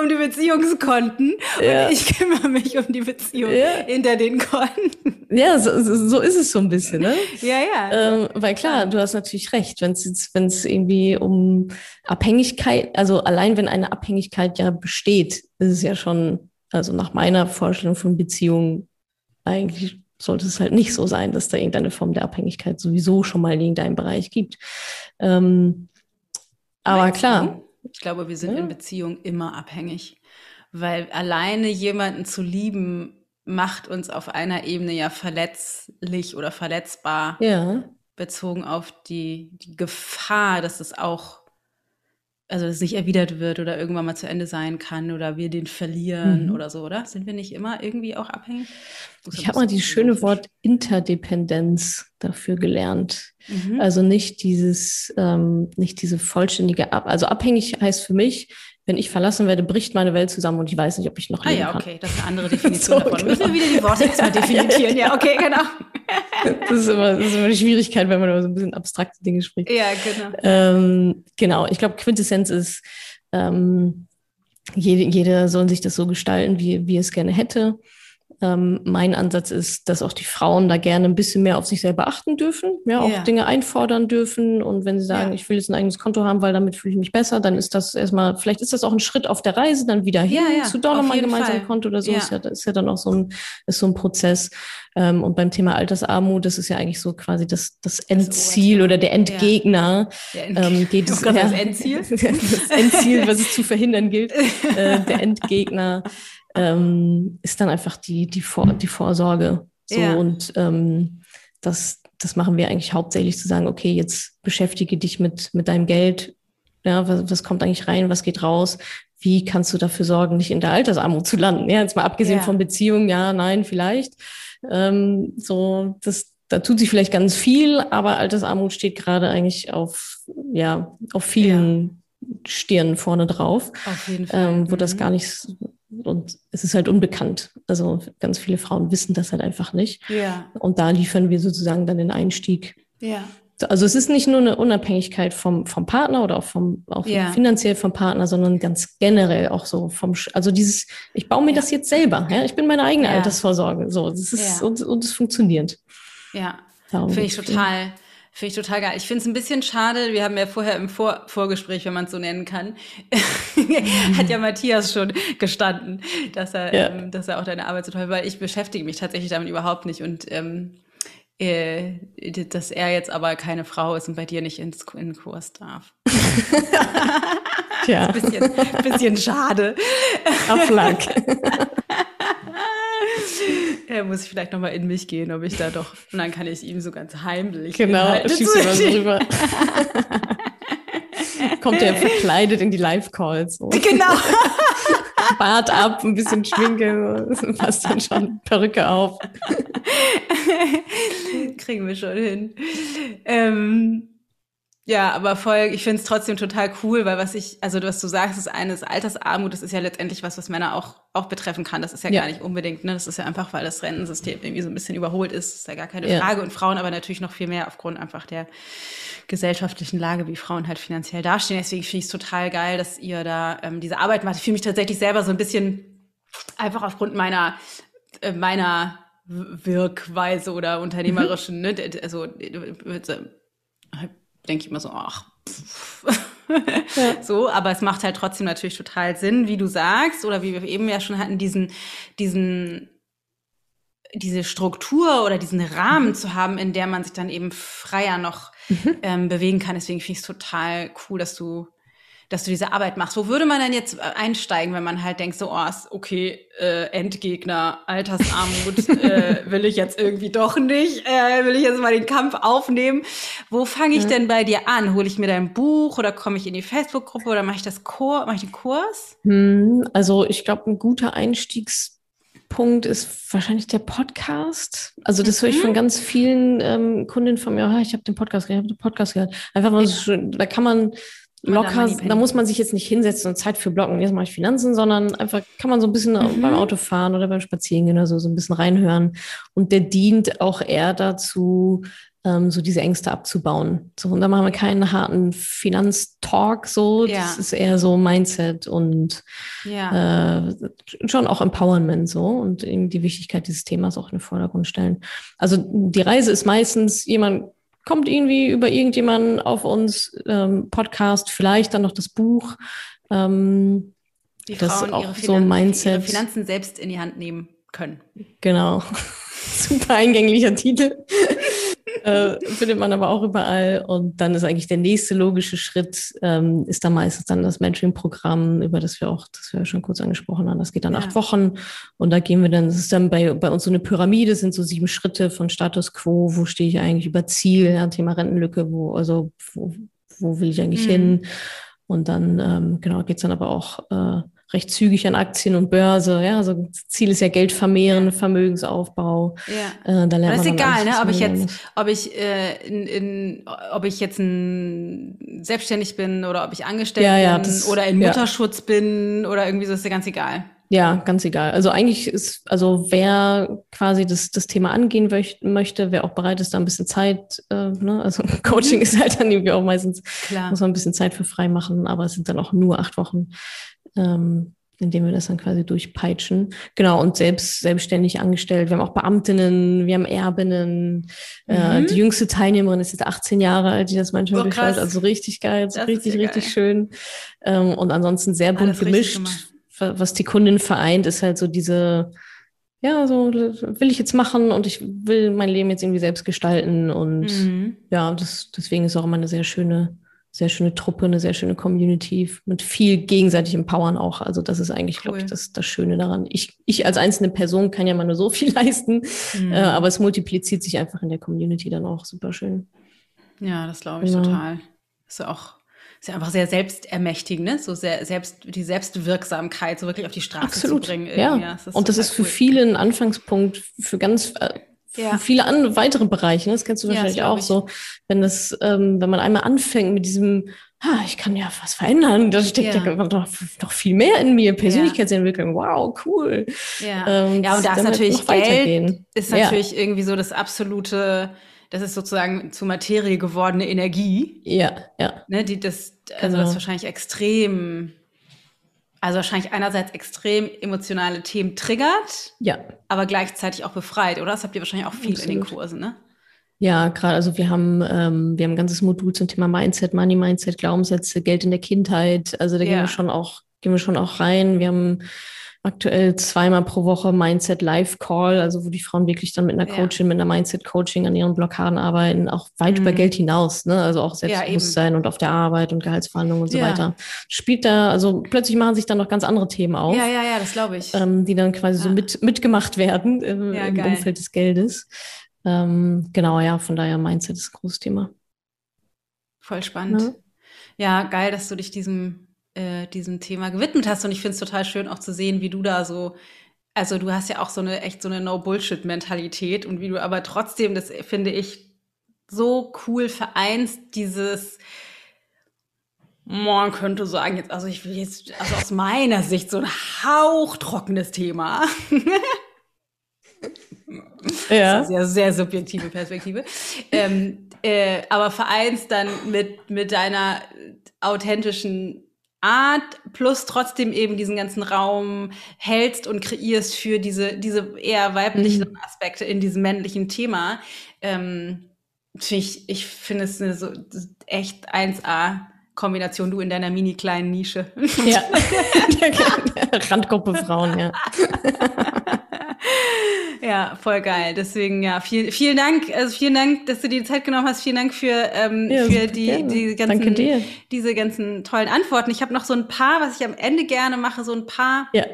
um die Beziehungskonten und ich kümmere mich um die Beziehung hinter den Konten. Ja, so, so ist es so ein bisschen. Ne? ja, ja. Ähm, weil klar, du hast natürlich recht, wenn es wenn es irgendwie um Abhängigkeit, also allein wenn eine Abhängigkeit ja besteht, ist es ja schon, also nach meiner Vorstellung von Beziehung eigentlich sollte es halt nicht so sein, dass da irgendeine Form der Abhängigkeit sowieso schon mal in irgendeinem Bereich gibt. Ähm, aber klar. Ich glaube, wir sind ja. in Beziehung immer abhängig, weil alleine jemanden zu lieben macht uns auf einer Ebene ja verletzlich oder verletzbar. Ja. Bezogen auf die, die Gefahr, dass es auch also dass es nicht erwidert wird oder irgendwann mal zu Ende sein kann oder wir den verlieren mhm. oder so, oder? Sind wir nicht immer irgendwie auch abhängig? Ich habe mal dieses schöne Wort Interdependenz dafür gelernt. Mhm. Also nicht dieses, ähm, nicht diese vollständige Ab also abhängig heißt für mich, wenn ich verlassen werde, bricht meine Welt zusammen und ich weiß nicht, ob ich noch leben kann. Ah ja, okay, das ist eine andere Definition so, davon. Genau. Müssen wir wieder die Worte erstmal definieren. Ja, okay, genau. Das ist, immer, das ist immer die Schwierigkeit, wenn man über so ein bisschen abstrakte Dinge spricht. Ja, genau. Ähm, genau, ich glaube, Quintessenz ist, ähm, jede, jeder soll sich das so gestalten, wie, wie es gerne hätte. Ähm, mein Ansatz ist, dass auch die Frauen da gerne ein bisschen mehr auf sich selber achten dürfen, ja, auch ja. Dinge einfordern dürfen. Und wenn sie sagen, ja. ich will jetzt ein eigenes Konto haben, weil damit fühle ich mich besser, dann ist das erstmal, vielleicht ist das auch ein Schritt auf der Reise, dann wieder hin ja, zu doch nochmal ein gemeinsames Konto oder so. Ist, ja, ist ja dann auch so ein, ist so ein Prozess. Ähm, und beim Thema Altersarmut, das ist ja eigentlich so quasi das, das Endziel das oder der Endgegner. Der End ähm, geht es, das Endziel? das Endziel, was es zu verhindern gilt. Äh, der Endgegner ähm, ist dann einfach die, die, Vor die Vorsorge. So ja. und ähm, das, das machen wir eigentlich hauptsächlich zu sagen, okay, jetzt beschäftige dich mit, mit deinem Geld. Ja, was, was kommt eigentlich rein, was geht raus? Wie kannst du dafür sorgen, nicht in der Altersarmut zu landen? Ja, jetzt mal abgesehen ja. von Beziehungen, ja, nein, vielleicht. Ähm, so, das, da tut sich vielleicht ganz viel, aber Altersarmut steht gerade eigentlich auf, ja, auf vielen ja. Stirnen vorne drauf. Auf jeden Fall. Ähm, wo mhm. das gar nicht und es ist halt unbekannt. Also ganz viele Frauen wissen das halt einfach nicht. Ja. Und da liefern wir sozusagen dann den Einstieg. Ja. Also es ist nicht nur eine Unabhängigkeit vom, vom Partner oder auch vom auch ja. finanziell vom Partner, sondern ganz generell auch so vom, also dieses, ich baue mir ja. das jetzt selber, ja, ich bin meine eigene. Altersvorsorge, so, das ist, und, und es funktioniert. Ja, finde ich total, Finde ich total geil. Ich finde es ein bisschen schade, wir haben ja vorher im Vor Vorgespräch, wenn man es so nennen kann, hat ja Matthias schon gestanden, dass er, ja. ähm, dass er auch deine Arbeit so toll, weil ich beschäftige mich tatsächlich damit überhaupt nicht und ähm, äh, dass er jetzt aber keine Frau ist und bei dir nicht ins, in den Kurs darf. Tja. bisschen, bisschen schade. Auf Lack. Muss ich vielleicht nochmal in mich gehen, ob ich da doch. Und dann kann ich ihm so ganz heimlich. Genau, schiebst du mal so rüber. Kommt er verkleidet in die Live-Calls. So. Genau. Bart ab, ein bisschen Schminke, passt dann schon Perücke auf. Kriegen wir schon hin. Ähm, ja, aber voll, ich finde es trotzdem total cool, weil was ich, also was du sagst, ist eines Altersarmut, das ist ja letztendlich was, was Männer auch, auch betreffen kann. Das ist ja, ja, gar nicht unbedingt, ne? Das ist ja einfach, weil das Rentensystem irgendwie so ein bisschen überholt ist, ist ja gar keine ja. Frage. Und Frauen aber natürlich noch viel mehr aufgrund einfach der gesellschaftlichen Lage, wie Frauen halt finanziell dastehen. Deswegen finde ich es total geil, dass ihr da ähm, diese Arbeit macht. Ich fühle mich tatsächlich selber so ein bisschen einfach aufgrund meiner, äh, meiner Wirkweise oder unternehmerischen, mhm. ne? Also, äh, denke ich immer so, ach, ja. so, aber es macht halt trotzdem natürlich total Sinn, wie du sagst, oder wie wir eben ja schon hatten, diesen, diesen, diese Struktur oder diesen Rahmen mhm. zu haben, in der man sich dann eben freier noch mhm. ähm, bewegen kann. Deswegen finde ich es total cool, dass du dass du diese Arbeit machst. Wo würde man denn jetzt äh, einsteigen, wenn man halt denkt, so, oh, okay, äh, Endgegner, Altersarmut, äh, will ich jetzt irgendwie doch nicht, äh, will ich jetzt mal den Kampf aufnehmen. Wo fange ich mhm. denn bei dir an? Hole ich mir dein Buch oder komme ich in die Facebook-Gruppe oder mache ich das Kurs, mache ich den Kurs? Hm, also ich glaube, ein guter Einstiegs Punkt ist wahrscheinlich der Podcast. Also das höre ich von mhm. ganz vielen ähm, Kundinnen von mir. Oh, ich habe den Podcast gehört, ich habe den Podcast gehört. Einfach mal so schön, da kann man locker, da muss man sich jetzt nicht hinsetzen und Zeit für blocken, jetzt mache ich Finanzen, sondern einfach kann man so ein bisschen mhm. beim Autofahren oder beim Spazierengehen oder so, so ein bisschen reinhören. Und der dient auch eher dazu, ähm, so diese Ängste abzubauen. So, und da machen wir keinen harten Finanztalk, so. Ja. Das ist eher so Mindset und ja. äh, schon auch Empowerment, so. Und eben die Wichtigkeit dieses Themas auch in den Vordergrund stellen. Also die Reise ist meistens jemand, kommt irgendwie über irgendjemanden auf uns, ähm, Podcast, vielleicht dann noch das Buch. Ähm, die das Frauen auch so ein Mindset. ihre Finanzen selbst in die Hand nehmen können. Genau. Super eingänglicher Titel äh, findet man aber auch überall. Und dann ist eigentlich der nächste logische Schritt, ähm, ist dann meistens dann das Mentoring-Programm, über das wir auch, das wir schon kurz angesprochen haben. Das geht dann ja. acht Wochen. Und da gehen wir dann, das ist dann bei, bei uns so eine Pyramide, sind so sieben Schritte von Status Quo, wo stehe ich eigentlich über Ziel, ja, Thema Rentenlücke, wo, also wo, wo will ich eigentlich mhm. hin? Und dann, ähm, genau, geht's dann aber auch äh, recht zügig an Aktien und Börse. Ja, also Ziel ist ja Geld vermehren, Vermögensaufbau. Ja. Äh, da lernt das ist egal, ne? ob ich jetzt, ob ich äh, in, in, ob ich jetzt ein, selbstständig bin oder ob ich angestellt ja, ja, bin das, oder in Mutterschutz bin oder irgendwie so ist ja ganz egal. Ja, ganz egal. Also eigentlich ist, also wer quasi das, das Thema angehen möchte, wer auch bereit ist, da ein bisschen Zeit, äh, ne? also Coaching mhm. ist halt dann irgendwie auch meistens, Klar. muss man ein bisschen Zeit für frei machen, aber es sind dann auch nur acht Wochen ähm, indem wir das dann quasi durchpeitschen. Genau, und selbst selbstständig angestellt. Wir haben auch Beamtinnen, wir haben Erbinnen. Äh, mhm. Äh, die jüngste Teilnehmerin ist jetzt 18 Jahre alt, die das manchmal oh, durchschaut. Also richtig geil, das richtig, richtig geil. schön. Ähm, und ansonsten sehr bunt gemischt. Was die Kundin vereint, ist halt so diese, ja, so will ich jetzt machen und ich will mein Leben jetzt irgendwie selbst gestalten. Und mhm. ja, das, deswegen ist auch immer eine sehr schöne sehr schöne Truppe, eine sehr schöne Community mit viel gegenseitigem Powern auch. Also das ist eigentlich, cool. glaube ich, das, das Schöne daran. Ich, ich als einzelne Person kann ja mal nur so viel leisten, mhm. äh, aber es multipliziert sich einfach in der Community dann auch super schön. Ja, das glaube ich genau. total. Ist ja auch ist ja einfach sehr selbstermächtigend, ne? so sehr selbst die Selbstwirksamkeit so wirklich auf die Straße Absolut. zu bringen. Ja, ja das und das ist für cool. viele ein Anfangspunkt für ganz äh, ja. viele andere weitere Bereiche. Ne? Das kennst du wahrscheinlich ja, auch ich. so. Wenn das, ähm, wenn man einmal anfängt mit diesem, ah, ich kann ja was verändern, da steckt ja, ja noch, noch, viel mehr in mir, Persönlichkeitsentwicklung, wow, cool. Ja, ähm, ja und da ist natürlich Geld, ist natürlich irgendwie so das absolute, das ist sozusagen zu Materie gewordene Energie. Ja, ja. Ne, die das, also genau. das ist wahrscheinlich extrem also wahrscheinlich einerseits extrem emotionale Themen triggert, ja. aber gleichzeitig auch befreit, oder? Das habt ihr wahrscheinlich auch viel Absolut. in den Kursen, ne? Ja, gerade, also wir haben, ähm, wir haben ein ganzes Modul zum Thema Mindset, Money Mindset, Glaubenssätze, Geld in der Kindheit. Also da ja. gehen wir schon auch, gehen wir schon auch rein. Wir haben aktuell zweimal pro Woche Mindset Live Call, also wo die Frauen wirklich dann mit einer Coaching, ja. mit einer Mindset Coaching an ihren Blockaden arbeiten, auch weit mhm. über Geld hinaus, ne? Also auch Selbstbewusstsein ja, und auf der Arbeit und Gehaltsverhandlungen und so ja. weiter. Spielt da, also plötzlich machen sich dann noch ganz andere Themen auf. Ja, ja, ja, das glaube ich. Ähm, die dann quasi so mit, mitgemacht werden im, im Umfeld des Geldes. Ähm, genau, ja, von daher Mindset ist ein großes Thema. Voll spannend. Ja, geil, dass du dich diesem äh, diesem Thema gewidmet hast. Und ich finde es total schön auch zu sehen, wie du da so, also du hast ja auch so eine echt so eine No-Bullshit-Mentalität und wie du aber trotzdem, das finde ich, so cool vereinst, dieses man könnte sagen, jetzt, also ich will jetzt, also aus meiner Sicht so ein hauchtrockenes Thema. ja. Das ist ja sehr subjektive Perspektive. ähm, äh, aber vereinst dann mit, mit deiner authentischen Art plus trotzdem eben diesen ganzen Raum hältst und kreierst für diese, diese eher weiblichen mhm. Aspekte in diesem männlichen Thema. Ähm, ich ich finde es eine so echt 1A. Kombination, du in deiner mini kleinen Nische. Ja, Randgruppe Frauen, ja. Ja, voll geil. Deswegen, ja, viel, vielen Dank. Also vielen Dank, dass du dir die Zeit genommen hast. Vielen Dank für, ähm, Ja, für die, gerne. die ganzen, diese ganzen tollen Antworten. Ich habe noch so ein paar, was ich am Ende gerne mache, so ein paar Ja.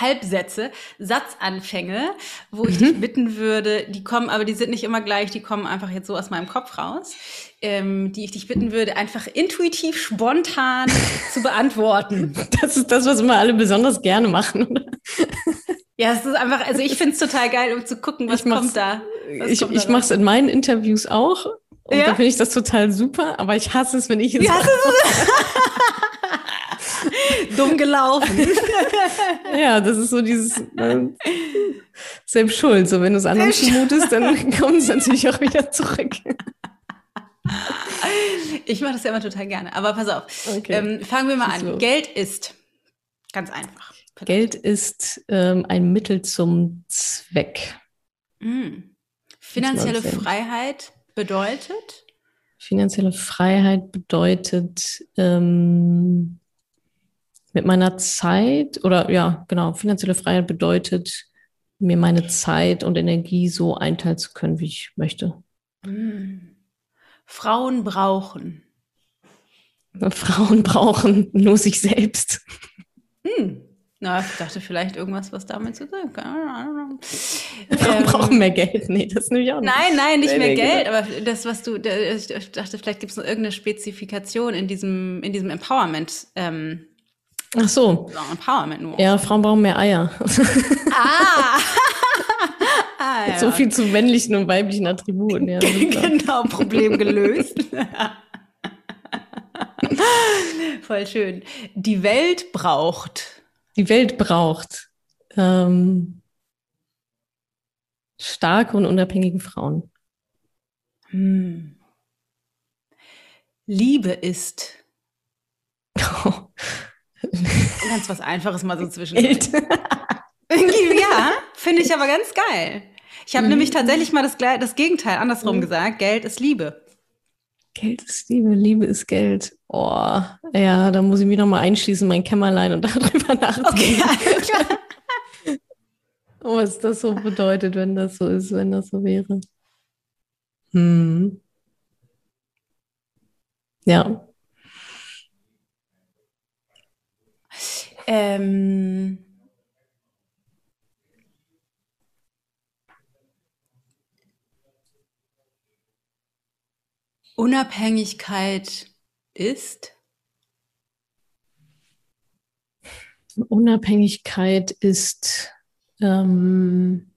Halbsätze, Satzanfänge, wo ich Mhm. dich bitten würde, die kommen, aber die sind nicht immer gleich, die kommen einfach jetzt so aus meinem Kopf raus, ähm, die ich dich bitten würde, einfach intuitiv, spontan zu beantworten. Das ist das, was immer alle besonders gerne machen. Ja, es ist einfach, also ich finde es total geil, um zu gucken, was kommt da. Was Ich, kommt da ich mache es in meinen Interviews auch. Und Ja? da finde ich das total super, aber ich hasse es, wenn ich es Ja, Dumm gelaufen. Ja, das ist so dieses äh, selbst schuld. So, wenn du es anderen zumutest, dann kommt es natürlich auch wieder zurück. Ich mache das ja immer total gerne. Aber pass auf. Okay. Ähm, fangen wir mal an. So. Geld ist. Ganz einfach. Geld ist ähm, ein Mittel zum Zweck. Mm. Finanzielle. Freiheit bedeutet? Finanzielle Freiheit bedeutet ähm, mit meiner Zeit oder ja, genau, finanzielle Freiheit bedeutet, mir meine Zeit und Energie so einteilen zu können, wie ich möchte. Mm. Frauen brauchen. Frauen brauchen nur sich selbst. Hm. Na, ich dachte vielleicht irgendwas, was damit zu tun hat. Frauen Ähm, brauchen mehr Geld. Nee, das nehme ich auch nicht. Nein, nein, nicht Nee, mehr nee, Geld, aber das, was du, ich dachte, vielleicht gibt es noch irgendeine Spezifikation in diesem, in diesem Empowerment, ähm, Ach so. Empowerment nur. Ja, Frauen brauchen mehr Eier. Ah! ah ja. So viel zu männlichen und weiblichen Attributen. Ja, genau, Problem gelöst. Voll schön. Die Welt braucht. Die Welt braucht ähm, starke und unabhängige Frauen. Hm. Liebe ist. Ganz was Einfaches mal so zwischen. Ja, finde ich aber ganz geil. Ich habe Mhm. nämlich tatsächlich mal das, das Gegenteil andersrum Mhm. gesagt. Geld ist Liebe. Geld ist Liebe, Liebe ist Geld. Oh, ja, da muss ich mich noch mal einschließen, in mein Kämmerlein und darüber nachdenken, alles klar. was das so bedeutet, wenn das so ist, wenn das so wäre. Hm. Ja, Ähm, Unabhängigkeit ist. Unabhängigkeit ist, ähm,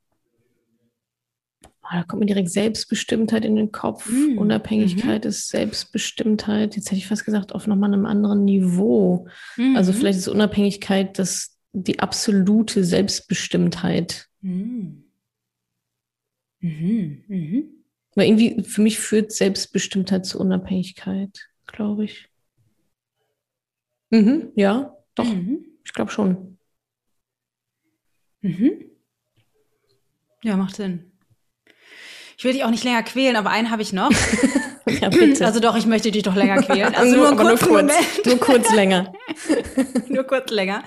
ah, da kommt mir direkt Selbstbestimmtheit in den Kopf. Mm, Unabhängigkeit ist Selbstbestimmtheit. Jetzt hätte ich fast gesagt, auf nochmal einem anderen Niveau. Also Mhm. vielleicht ist Unabhängigkeit das, die absolute Selbstbestimmtheit. Mhm. Mhm. Weil irgendwie für mich führt Selbstbestimmtheit zu Unabhängigkeit, glaube ich. Mhm, ja, doch, Mhm. ich glaube schon. Mhm. Ja, macht Sinn. Ich will dich auch nicht länger quälen, aber einen habe ich noch. Ja, bitte. Also doch, ich möchte dich doch länger quälen. Also nur, nur kurzen kurz, Moment. nur kurz länger. nur kurz länger.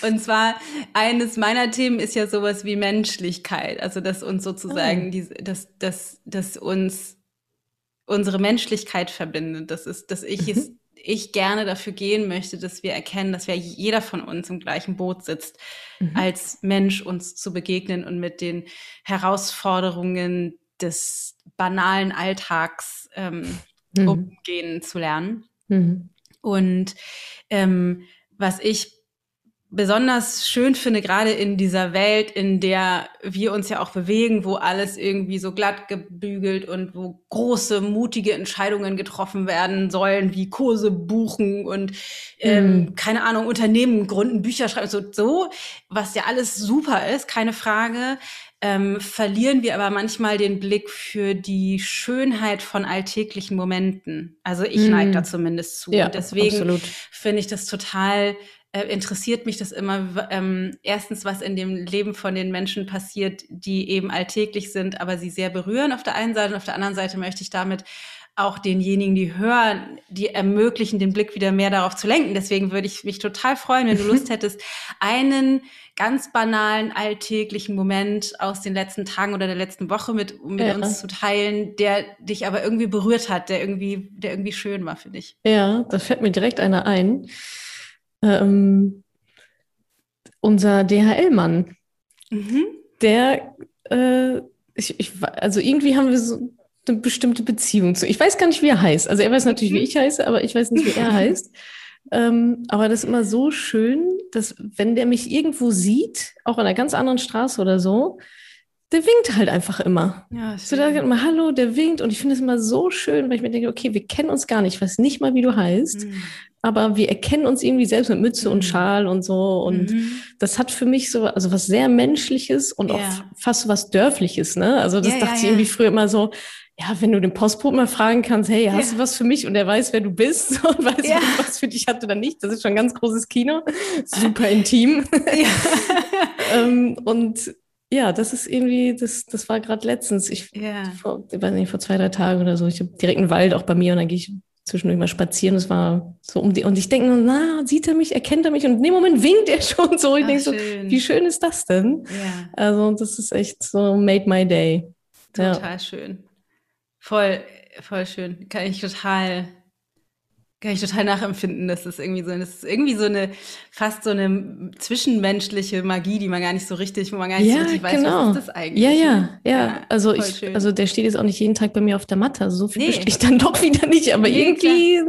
Und zwar, eines meiner Themen ist ja sowas wie Menschlichkeit. Also, dass uns sozusagen, Ah. diese, dass, dass, dass uns unsere Menschlichkeit verbindet. Das ist, dass ich es, ich gerne dafür gehen möchte, dass wir erkennen, dass wir jeder von uns im gleichen Boot sitzt, Mhm. als Mensch uns zu begegnen und mit den Herausforderungen des banalen Alltags ähm, Mhm. umgehen zu lernen. Mhm. Und ähm, was ich besonders schön finde, gerade in dieser Welt, in der wir uns ja auch bewegen, wo alles irgendwie so glatt gebügelt und wo große, mutige Entscheidungen getroffen werden sollen, wie Kurse buchen und ähm, Mhm. keine Ahnung, Unternehmen gründen, Bücher schreiben, so, so, was ja alles super ist, keine Frage, ähm, verlieren wir aber manchmal den Blick für die Schönheit von alltäglichen Momenten. Also ich Mhm. neige da zumindest zu. Ja, und deswegen finde ich das total, äh, interessiert mich das immer, ähm, erstens, was in dem Leben von den Menschen passiert, die eben alltäglich sind, aber sie sehr berühren auf der einen Seite und auf der anderen Seite möchte ich damit auch denjenigen, die hören, die ermöglichen, den Blick wieder mehr darauf zu lenken. Deswegen würde ich mich total freuen, wenn du Lust hättest, einen ganz banalen, alltäglichen Moment aus den letzten Tagen oder der letzten Woche mit, mit ja. uns zu teilen, der dich aber irgendwie berührt hat, der irgendwie, der irgendwie schön war für dich. Ja, da fällt mir direkt einer ein. Ähm, unser DHL-Mann, mhm. der, äh, ich, ich, also irgendwie haben wir so eine bestimmte Beziehung zu. Ich weiß gar nicht, wie er heißt. Also er weiß natürlich, wie mhm. ich heiße, aber ich weiß nicht, wie er heißt. Ähm, aber das ist immer so schön, dass wenn der mich irgendwo sieht, auch an einer ganz anderen Straße oder so, der winkt halt einfach immer. Ja, so, der sagt immer Hallo, der winkt und ich finde es immer so schön, weil ich mir denke, okay, wir kennen uns gar nicht, ich weiß nicht mal, wie du heißt, mhm. Aber wir erkennen uns irgendwie selbst mit Mütze mhm. und Schal und so und mhm. das hat für mich so, also was sehr Menschliches und ja. auch fast was Dörfliches, ne? Also das ja, dachte ich irgendwie früher immer so, ja, wenn du den Postboten mal fragen kannst, hey, hast ja. du was für mich? Und er weiß, wer du bist und weiß, ja. was für dich hat oder nicht. Das ist schon ein ganz großes Kino. Super intim. Ja. ähm, und ja, das ist irgendwie, das, das war gerade letztens. Ich, ja. vor, ich weiß nicht, vor zwei, drei Tagen oder so. Ich habe direkt einen Wald auch bei mir und dann gehe ich zwischendurch mal spazieren. Das war so um die, und ich denke, na, sieht er mich, erkennt er mich? Und in dem Moment winkt er schon so. Ich denke so, wie schön ist das denn? Ja. Also, das ist echt so made my day. Total ja. schön. Voll, voll schön. Kann ich total, kann ich total nachempfinden. Das ist irgendwie so, das ist irgendwie so eine, fast so eine zwischenmenschliche Magie, die man gar nicht so richtig, wo man gar nicht ja, so richtig weiß, genau. was ist das eigentlich. Ja, ja, ja. ja also ich, schön. also der steht jetzt auch nicht jeden Tag bei mir auf der Matte. Also so viel nee. ich dann doch wieder nicht, aber nee, irgendwie,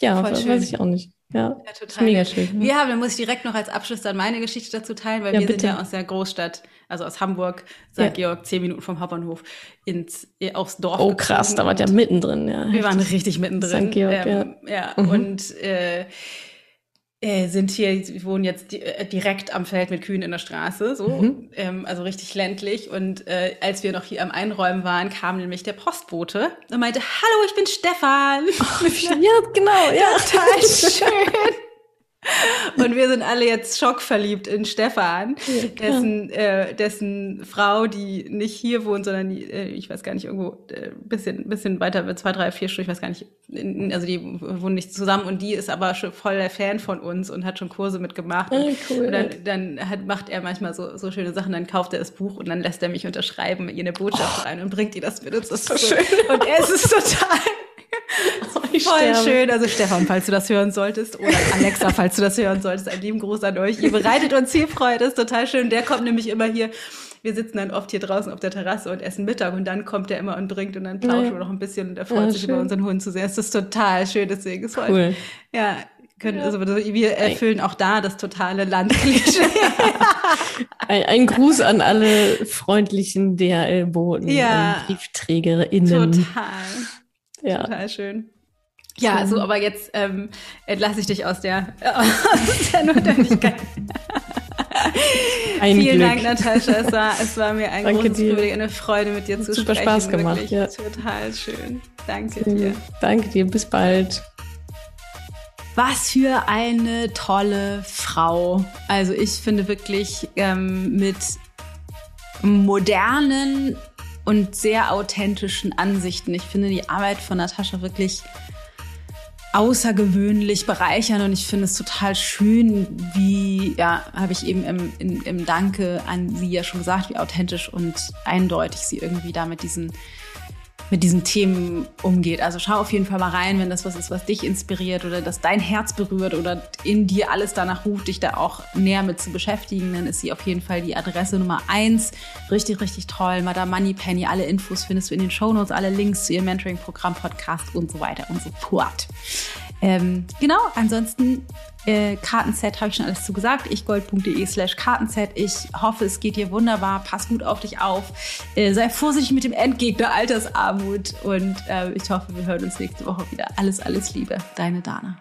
klar. ja, voll weiß ich auch nicht. Ja, ja total. Mega schön. Wir haben, dann muss ich direkt noch als Abschluss dann meine Geschichte dazu teilen, weil ja, wir bitte. sind ja aus der Großstadt, also aus Hamburg, St. Ja. Georg, zehn Minuten vom Hauptbahnhof, ins, äh, aufs Dorf. Oh krass, da war ja mittendrin, ja. Wir waren richtig mittendrin. St. Georg, ähm, ja. ja. Mhm. Und äh, äh, sind hier, wir wohnen jetzt äh, direkt am Feld mit Kühen in der Straße, so, mhm. ähm, also richtig ländlich. Und äh, als wir noch hier am Einräumen waren, kam nämlich der Postbote und meinte, hallo, ich bin Stefan. Oh, ja, genau, ja. Total schön. Und wir sind alle jetzt schockverliebt in Stefan, ja, dessen, äh, dessen Frau, die nicht hier wohnt, sondern die, äh, ich weiß gar nicht, irgendwo äh, bisschen, bisschen weiter, zwei, drei, vier Stunden, ich weiß gar nicht, in, also die wohnen nicht zusammen und die ist aber schon voll der Fan von uns und hat schon Kurse mitgemacht. Oh, cool. Und dann, dann hat, macht er manchmal so, so schöne Sachen, dann kauft er das Buch und dann lässt er mich unterschreiben, ihr eine Botschaft oh. rein und bringt ihr das mit uns. Das ist so schön. Und er ist es total Voll sterbe. schön. Also Stefan, falls du das hören solltest, oder Alexa, falls du das hören solltest, einen lieben Gruß an euch. Ihr bereitet uns viel Freude, ist total schön. Der kommt nämlich immer hier. Wir sitzen dann oft hier draußen auf der Terrasse und essen Mittag und dann kommt er immer und bringt und dann ja. wir noch ein bisschen und er freut ja, sich schön. über unseren Hund zu sehr. Es ist total schön, deswegen ist cool. Ja, können, also wir erfüllen auch da das totale Landklischee. ein, ein, Gruß an alle freundlichen DHL-Boten ja, und BriefträgerInnen. Total. Ja. Total schön. Ja, schön. so, aber jetzt ähm, entlasse ich dich aus der, aus der Notwendigkeit. Ein Vielen Glück. Dank, Natascha. Es war, es war mir ein Danke großes Privileg, eine Freude, mit dir zu Super sprechen. Super Spaß gemacht. Ja. Total schön. Danke dir. Danke dir. Bis bald. Was für eine tolle Frau. Also ich finde wirklich ähm, mit modernen und sehr authentischen Ansichten. Ich finde die Arbeit von Natascha wirklich außergewöhnlich bereichern. Und ich finde es total schön, wie, ja, habe ich eben im, im, im Danke an sie ja schon gesagt, wie authentisch und eindeutig sie irgendwie da mit diesen mit diesen Themen umgeht. Also schau auf jeden Fall mal rein, wenn das was ist, was dich inspiriert oder das dein Herz berührt oder in dir alles danach ruft, dich da auch näher mit zu beschäftigen, dann ist sie auf jeden Fall die Adresse Nummer eins. Richtig, richtig toll. Madame Moneypenny, alle Infos findest du in den Shownotes, alle Links zu ihrem Mentoring-Programm, Podcast und so weiter und so fort. Ähm, genau, ansonsten äh, Kartenset habe ich schon alles zu gesagt. ichgold.de slash Kartenset. Ich hoffe, es geht dir wunderbar. Pass gut auf dich auf. Äh, sei vorsichtig mit dem Endgegner Altersarmut. Und äh, ich hoffe, wir hören uns nächste Woche wieder. Alles, alles Liebe. Deine Dana.